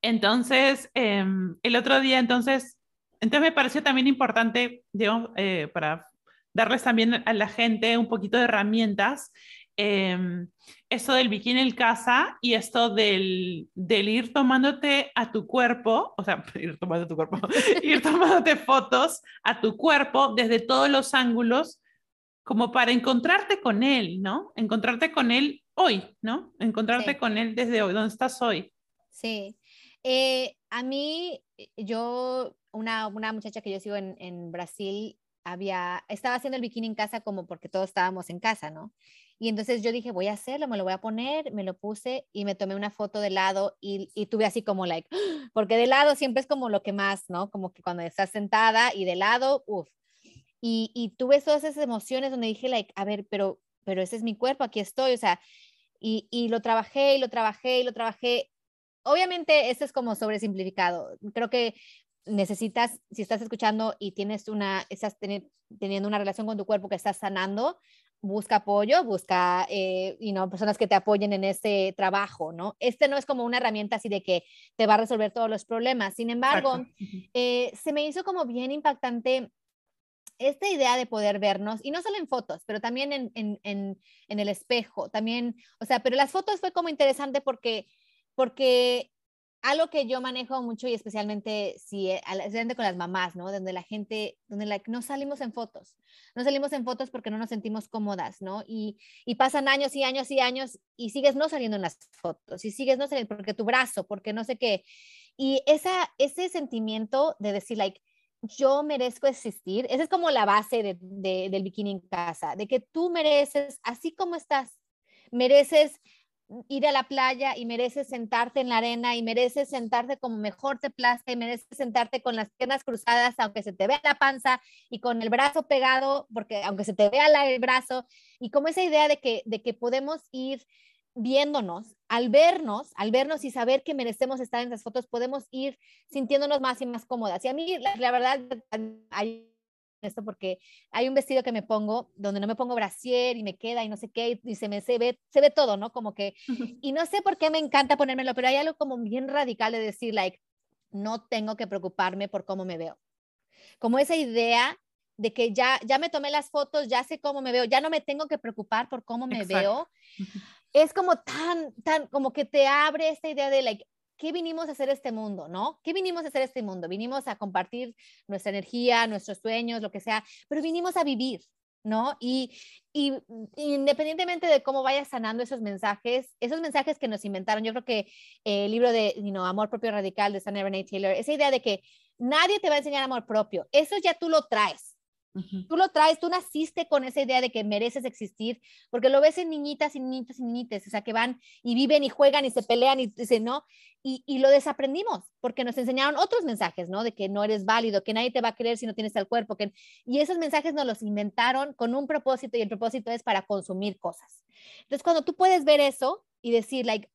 Entonces, em, el otro día, entonces, entonces me pareció también importante, digamos, eh, para darles también a la gente un poquito de herramientas eh, esto del bikini en casa y esto del, del, ir tomándote a tu cuerpo, o sea, ir tomándote tu cuerpo, ir tomándote fotos a tu cuerpo desde todos los ángulos, como para encontrarte con él, ¿no? Encontrarte con él hoy, ¿no? Encontrarte con él desde hoy, ¿dónde estás hoy? Sí. Eh, a mí, yo, una, una, muchacha que yo sigo en, en Brasil, había, estaba haciendo el bikini en casa como porque todos estábamos en casa, ¿no? Y entonces yo dije, voy a hacerlo, me lo voy a poner, me lo puse y me tomé una foto de lado y, y tuve así como like, porque de lado siempre es como lo que más, ¿no? Como que cuando estás sentada y de lado, uff. Y, y tuve todas esas emociones donde dije, like, a ver, pero, pero ese es mi cuerpo, aquí estoy, o sea, y, y lo trabajé y lo trabajé y lo trabajé. Obviamente, esto es como sobresimplificado. Creo que necesitas, si estás escuchando y tienes una, estás teniendo una relación con tu cuerpo que estás sanando, busca apoyo, busca eh, personas que te apoyen en ese trabajo, ¿no? Este no es como una herramienta así de que te va a resolver todos los problemas. Sin embargo, eh, se me hizo como bien impactante esta idea de poder vernos, y no solo en fotos, pero también en, en, en, en el espejo, también, o sea, pero las fotos fue como interesante porque, porque algo que yo manejo mucho y especialmente si eh, especialmente con las mamás, ¿no? Donde la gente, donde la, no salimos en fotos, no salimos en fotos porque no nos sentimos cómodas, ¿no? Y, y, pasan años y años y años y sigues no saliendo en las fotos y sigues no saliendo porque tu brazo, porque no sé qué. Y esa, ese sentimiento de decir, like, yo merezco existir, esa es como la base de, de, del bikini en casa, de que tú mereces, así como estás, mereces ir a la playa y mereces sentarte en la arena y mereces sentarte como mejor te plazca y mereces sentarte con las piernas cruzadas aunque se te vea la panza y con el brazo pegado porque aunque se te vea el brazo y como esa idea de que, de que podemos ir viéndonos, al vernos, al vernos y saber que merecemos estar en esas fotos, podemos ir sintiéndonos más y más cómodas. Y a mí, la, verdad, hay esto porque hay un vestido que me pongo donde no me pongo brasier y me queda y no sé qué y se me se ve se ve todo, ¿no? Como que y no sé por qué me encanta ponérmelo, pero hay algo como bien radical de decir like no tengo que preocuparme por cómo me veo. Como esa idea de que ya ya me tomé las fotos, ya sé cómo me veo, ya no me tengo que preocupar por cómo me veo es como tan, tan, como que te abre esta idea de, like, ¿qué vinimos a hacer este mundo, no? ¿Qué vinimos a hacer este mundo? Vinimos a compartir nuestra energía, nuestros sueños, lo que sea, pero vinimos a vivir, ¿no? Y, y, independientemente de cómo vayas sanando esos mensajes, esos mensajes que nos inventaron, yo creo que el libro de you know, Amor Propio Radical de Stanley Renee Taylor, esa idea de que nadie te va a enseñar amor propio, eso ya tú lo traes, Tú lo traes, tú naciste con esa idea de que mereces existir, porque lo ves en niñitas y niñitos y niñitas, o sea, que van y viven y juegan y se pelean y dicen, ¿no? Y, y, lo desaprendimos, porque nos enseñaron otros mensajes, ¿no? De que no eres válido, que nadie te va a querer si no tienes el cuerpo, que... y esos mensajes nos los inventaron con un propósito y el propósito es para consumir cosas. Entonces, cuando tú puedes ver eso y decir, like,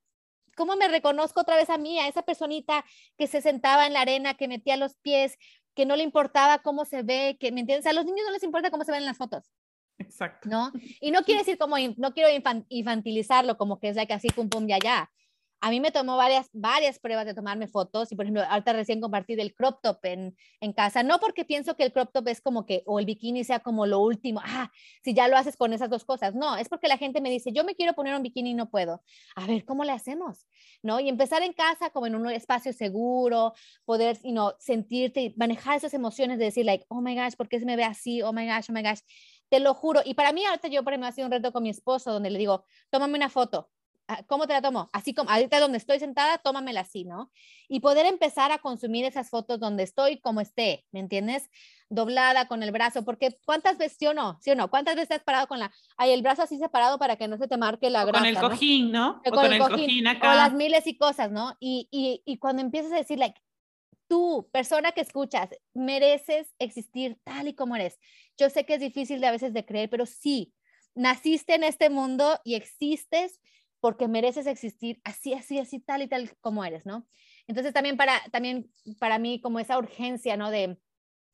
¿cómo me reconozco otra vez a mí, a esa personita que se sentaba en la arena, que metía los pies, que no le importaba cómo se ve, que, ¿me entiendes? A los niños no les importa cómo se ven en las fotos. Exacto. ¿No? Y no quiere decir como, no quiero infantilizarlo, como que es like así, pum, pum, ya, ya a mí me tomó varias, varias pruebas de tomarme fotos y por ejemplo, ahorita recién compartí del crop top en, en casa, no porque pienso que el crop top es como que, o el bikini sea como lo último, ah, si ya lo haces con esas dos cosas, no, es porque la gente me dice, yo me quiero poner un bikini y no puedo, a ver, ¿cómo le hacemos? ¿No? Y empezar en casa como en un espacio seguro, poder, you sentirte y manejar esas emociones de decir, like, oh my gosh, ¿por qué se me ve así? Oh my gosh, oh my gosh. Te lo juro. Y para mí ahorita yo, por ejemplo, ha sido un reto con mi esposo donde le digo, tómame una foto ¿Cómo te la tomo? Así como ahorita donde estoy sentada, tómamela así, ¿no? Y poder empezar a consumir esas fotos donde estoy como esté, ¿me entiendes? Doblada con el brazo, porque ¿cuántas veces, sí o no? ¿Sí o no? ¿Cuántas veces has parado con la, hay el brazo así separado para que no se te marque la grasa? Con el cojín, ¿no? O con, el, cojín, acá. O las miles y cosas, ¿no? Y, y, y cuando empiezas a decir, like, tú, persona que escuchas, mereces existir tal y como eres. Yo sé que es difícil de a veces de creer, pero sí, naciste en este mundo y existes porque mereces existir así, así, así, tal y tal como eres, ¿no? Entonces también para, también para mí como esa urgencia, ¿no? De,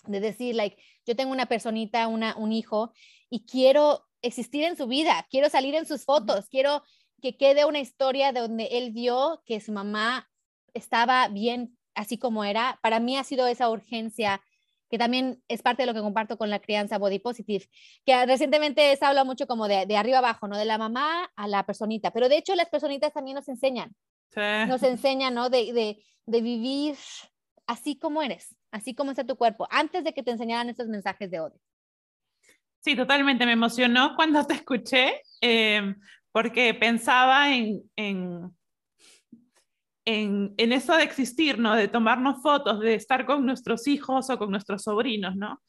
de decir, like, yo tengo una personita, una, un hijo, y quiero existir en su vida, quiero salir en sus fotos, quiero que quede una historia donde él vio que su mamá estaba bien así como era. Para mí ha sido esa urgencia que también es parte de lo que comparto con la crianza body positive, que recientemente se habla mucho como de, de arriba abajo, ¿no? De la mamá a la personita, pero de hecho las personitas también nos enseñan, nos enseñan, ¿no? De, de, de, vivir así como eres, así como está tu cuerpo, antes de que te enseñaran estos mensajes de odio. Sí, totalmente, me emocionó cuando te escuché, eh, porque pensaba en, en en, eso de existir, ¿no? De tomarnos fotos, de estar con nuestros hijos o con nuestros sobrinos, ¿no?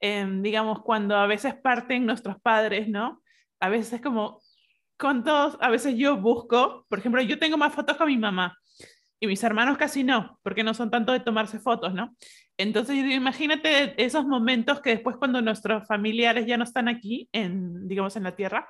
Em, digamos, cuando a veces parten nuestros padres, ¿no? A veces es como, ¿cuántos? A veces yo busco, por ejemplo, yo tengo más fotos con mi mamá y mis hermanos casi no, porque no son tanto de tomarse fotos, ¿no? Entonces, imagínate esos momentos que después cuando nuestros familiares ya no están aquí, en, digamos, en la tierra,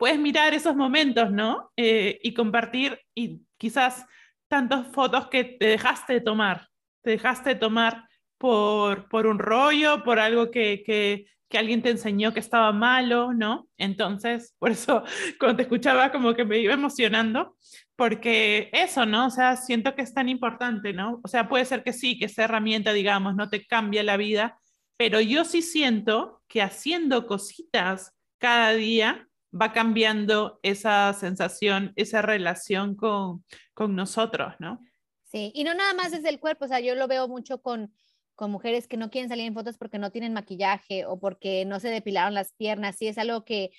puedes mirar esos momentos, ¿no? Eh, y compartir y quizás tantas fotos que te dejaste de tomar, te dejaste de tomar por, por un rollo, por algo que, que, alguien te enseñó que estaba malo, ¿no? Entonces, por eso cuando te escuchaba como que me iba emocionando, porque eso, ¿no? O sea, siento que es tan importante, ¿no? O sea, puede ser que sí, que esa herramienta, digamos, no te cambia la vida, pero yo sí siento que haciendo cositas cada día, va cambiando esa sensación, esa relación con, con nosotros, ¿no? Sí, y no nada más desde el cuerpo, o sea, yo lo veo mucho con, con mujeres que no quieren salir en fotos porque no tienen maquillaje o porque no se depilaron las piernas, sí, es algo que,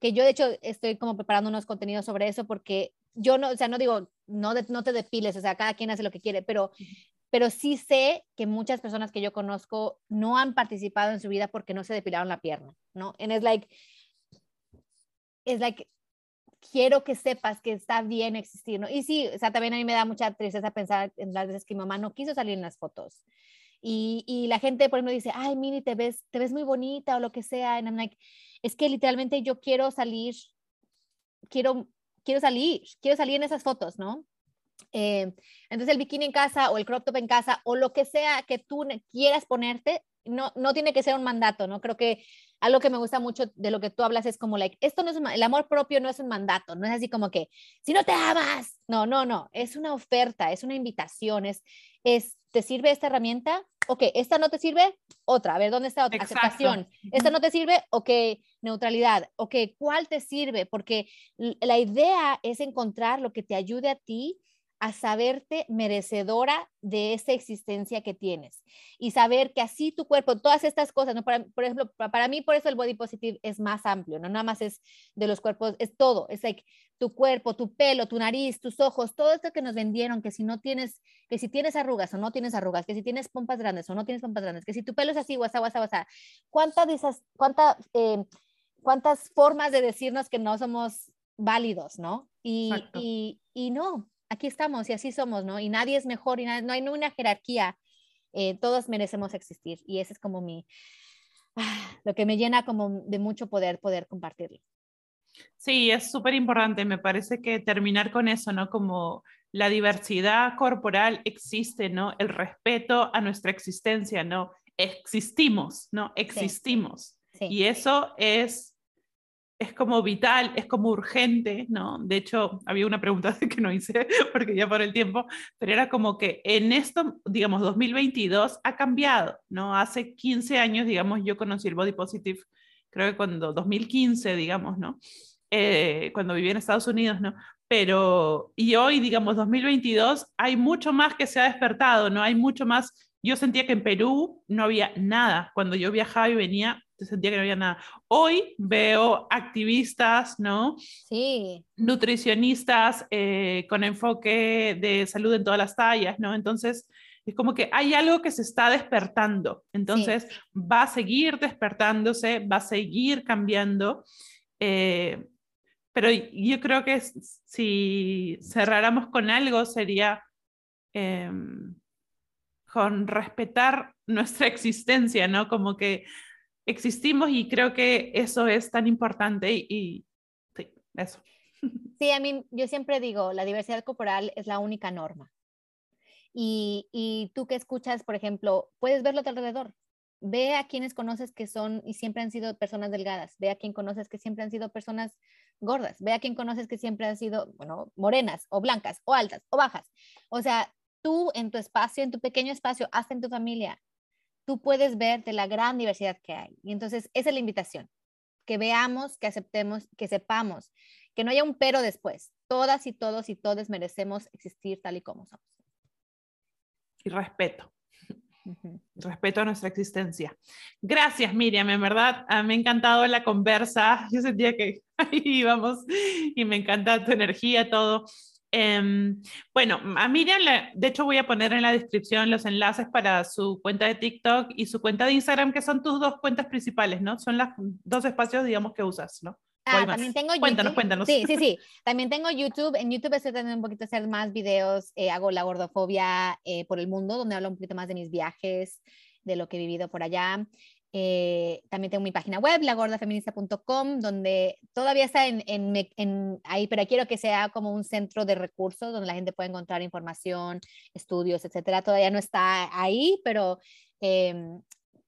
que yo de hecho estoy como preparando unos contenidos sobre eso porque yo no, o sea, no digo, no, no te depiles, o sea, cada quien hace lo que quiere, pero, pero sí sé que muchas personas que yo conozco no han participado en su vida porque no se depilaron la pierna, ¿no? And it's like, es like, quiero que sepas que está bien existir, ¿no? Y sí, o sea, también a mí me da mucha tristeza pensar en las veces que mi mamá no quiso salir en las fotos. Y, y la gente, por ejemplo, dice, ay, Mini, te ves, te ves muy bonita o lo que sea. And I'm like, es que literalmente yo quiero salir, quiero, quiero salir, quiero salir en esas fotos, ¿no? Eh, entonces el bikini en casa o el crop top en casa o lo que sea que tú quieras ponerte, no, no tiene que ser un mandato, ¿no? Creo que algo que me gusta mucho de lo que tú hablas es como, like, esto no es, el amor propio no es un mandato, no es así como que, si no te amas, no, no, no, es una oferta, es una invitación, es, es ¿te sirve esta herramienta? Ok, esta no te sirve, otra, a ver, ¿dónde está otra? Aceptación. Esta no te sirve, ok, neutralidad. Ok, ¿cuál te sirve? Porque la idea es encontrar lo que te ayude a ti a saberte merecedora de esa existencia que tienes y saber que así tu cuerpo, todas estas cosas, ¿no? por ejemplo, para mí por eso el body positive es más amplio, no nada más es de los cuerpos, es todo, es like tu cuerpo, tu pelo, tu nariz, tus ojos, todo esto que nos vendieron, que si no tienes, que si tienes arrugas o no tienes arrugas, que si tienes pompas grandes o no tienes pompas grandes, que si tu pelo es así, guasa, guasa, guasa, ¿cuántas de esas, cuánta, eh, cuántas formas de decirnos que no somos válidos, ¿no? Y, y, y no, aquí estamos y así somos, ¿no? Y nadie es mejor y no hay una jerarquía. Eh, todos merecemos existir y ese es como mi, ah, lo que me llena como de mucho poder, poder compartirlo. Sí, es súper importante. Me parece que terminar con eso, ¿no? Como la diversidad corporal existe, ¿no? El respeto a nuestra existencia, ¿no? Existimos, ¿no? Existimos. Y eso es es como vital, es como urgente, ¿no? De hecho, había una pregunta que no hice porque ya por el tiempo, pero era como que en esto, digamos, 2022 ha cambiado, ¿no? Hace 15 años, digamos, yo conocí el body positive, creo que cuando 2015, digamos, ¿no? Eh, cuando viví en Estados Unidos, ¿no? Pero, y hoy, digamos, 2022, hay mucho más que se ha despertado, ¿no? Hay mucho más. Yo sentía que en Perú no había nada. Cuando yo viajaba y venía, sentía que no había nada. Hoy veo activistas, ¿no? Sí. Nutricionistas eh, con enfoque de salud en todas las tallas, ¿no? Entonces, es como que hay algo que se está despertando. Entonces, va a seguir despertándose, va a seguir cambiando. Eh, pero yo creo que si cerráramos con algo sería em, con respetar nuestra existencia, ¿no? Como que existimos y creo que eso es tan importante y, sí, eso. Sí, a mí yo siempre digo, la diversidad corporal es la única norma. Y, y tú que escuchas, por ejemplo, puedes verlo a alrededor. Ve a quienes conoces que son y siempre han sido personas delgadas. Ve a quien conoces que siempre han sido personas gordas. Ve a quien conoces que siempre han sido, bueno, morenas o blancas o altas o bajas. O sea, tú en tu espacio, en tu pequeño espacio, hasta en tu familia, tú puedes ver de la gran diversidad que hay. Y entonces esa es la invitación, que veamos, que aceptemos, que sepamos, que no haya un pero después. Todas y todos y todos merecemos existir tal y como somos. Y respeto. Respeto a nuestra existencia. Gracias, Miriam, en verdad ah, me ha encantado la conversa. Yo sentía que ahí íbamos y me encanta tu energía, todo. Em, bueno, a Miriam, de hecho voy a poner en la descripción los enlaces para su cuenta de TikTok y su cuenta de Instagram, que son tus dos cuentas principales, ¿no? Son los dos espacios, digamos, que usas, ¿no? Ah, también tengo YouTube. Cuéntanos, cuéntanos. Sí, sí, sí. También tengo YouTube. En YouTube estoy tratando un poquito de hacer más videos. Eh, hago la gordofobia eh, por el mundo, donde hablo un poquito más de mis viajes, de lo que he vivido por allá. Eh, también tengo mi página web, lagordafeminista.com, donde todavía está en, en, ahí, pero quiero que sea como un centro de recursos donde la gente pueda encontrar información, estudios, etcétera. Todavía no está ahí, pero, eh,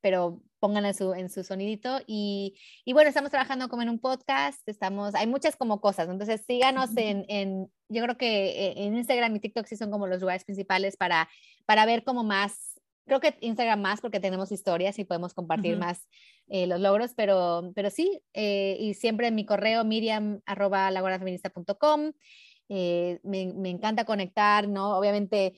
pero pónganlo en su, en su sonidito. Y, y, bueno, estamos trabajando como en un podcast, estamos, hay muchas como cosas. Entonces, síganos en, en yo creo que eh, en Instagram y TikTok sí son como los lugares principales para, para ver como más creo que Instagram más porque tenemos historias y podemos compartir más eh, los logros, pero, pero sí, eh, y siempre en mi correo miriam arroba eh, me, me, encanta conectar, ¿no? Obviamente,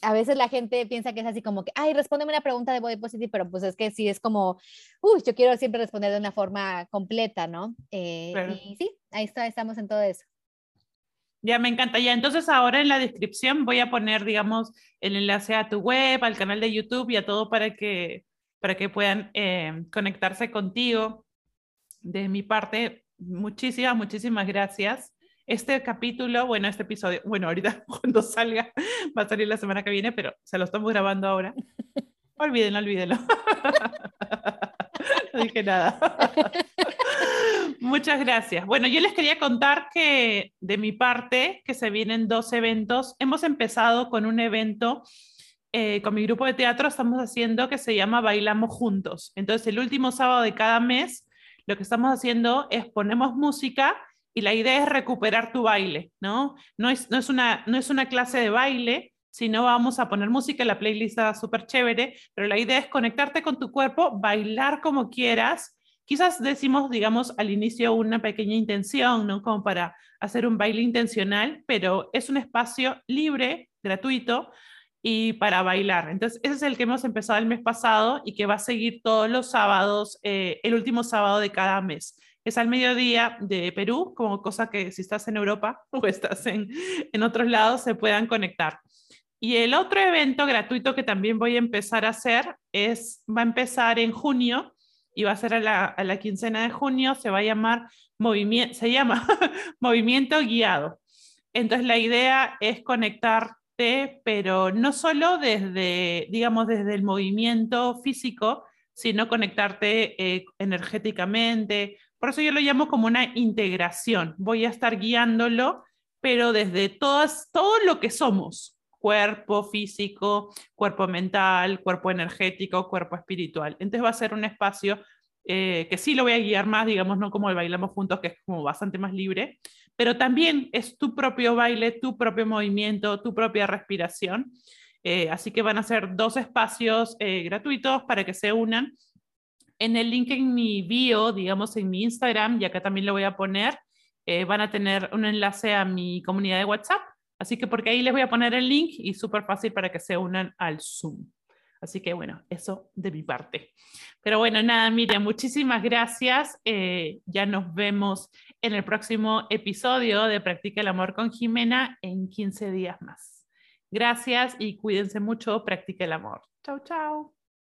a veces la gente piensa que es así como que, ay, respóndeme una pregunta de Body Positive, pero pues es que sí, es como, uy, yo quiero siempre responder de una forma completa, ¿no? Y sí, ahí está, estamos en todo eso. Ya me encanta. Ya, entonces ahora en la descripción voy a poner, digamos, el enlace a tu web, al canal de YouTube y a todo para que, para que puedan eh, conectarse contigo. De mi parte, muchísimas, muchísimas gracias. Este capítulo, bueno, este episodio, bueno, ahorita cuando salga, va a salir la semana que viene, pero se lo estamos grabando ahora. Olvídenlo, olvídenlo. no dije nada. Muchas gracias. Bueno, yo les quería contar que de mi parte, que se vienen dos eventos. Hemos empezado con un evento eh, con mi grupo de teatro, estamos haciendo que se llama Bailamos Juntos. Entonces, el último sábado de cada mes, lo que estamos haciendo es ponemos música y la idea es recuperar tu baile, ¿no? No es, no es, una, no es una clase de baile, sino vamos a poner música, la playlist está súper chévere, pero la idea es conectarte con tu cuerpo, bailar como quieras. Quizás decimos, digamos, al inicio una pequeña intención, ¿no? Como para hacer un baile intencional, pero es un espacio libre, gratuito, y para bailar. Entonces, ese es el que hemos empezado el mes pasado y que va a seguir todos los sábados, eh, el último sábado de cada mes. Es al mediodía de Perú, como cosa que si estás en Europa o estás en, en otros lados se puedan conectar. Y el otro evento gratuito que también voy a empezar a hacer es, va a empezar en junio y va a ser a la, quincena de junio, se va a llamar movimiento, se llama movimiento guiado. Entonces la idea es conectarte, pero no solo desde, digamos, desde el movimiento físico, sino conectarte eh, energéticamente. Por eso yo lo llamo como una integración. Voy a estar guiándolo, pero desde todas, todo lo que somos, cuerpo físico, cuerpo mental, cuerpo energético, cuerpo espiritual. Entonces va a ser un espacio eh, que sí lo voy a guiar más, digamos, no como el bailamos juntos, que es como bastante más libre, pero también es tu propio baile, tu propio movimiento, tu propia respiración. Eh, así que van a ser dos espacios eh, gratuitos para que se unan. En el link en mi bio, digamos en mi Instagram, y acá también lo voy a poner, van a tener un enlace a mi comunidad de WhatsApp Así que porque ahí les voy a poner el link y súper fácil para que se unan al Zoom. Así que bueno, eso de mi parte. Pero bueno, nada, Miriam, muchísimas gracias. Eh, ya nos vemos en el próximo episodio de Practica el Amor con Jimena en 15 días más. Gracias y cuídense mucho. Practica el amor. Chao, chao.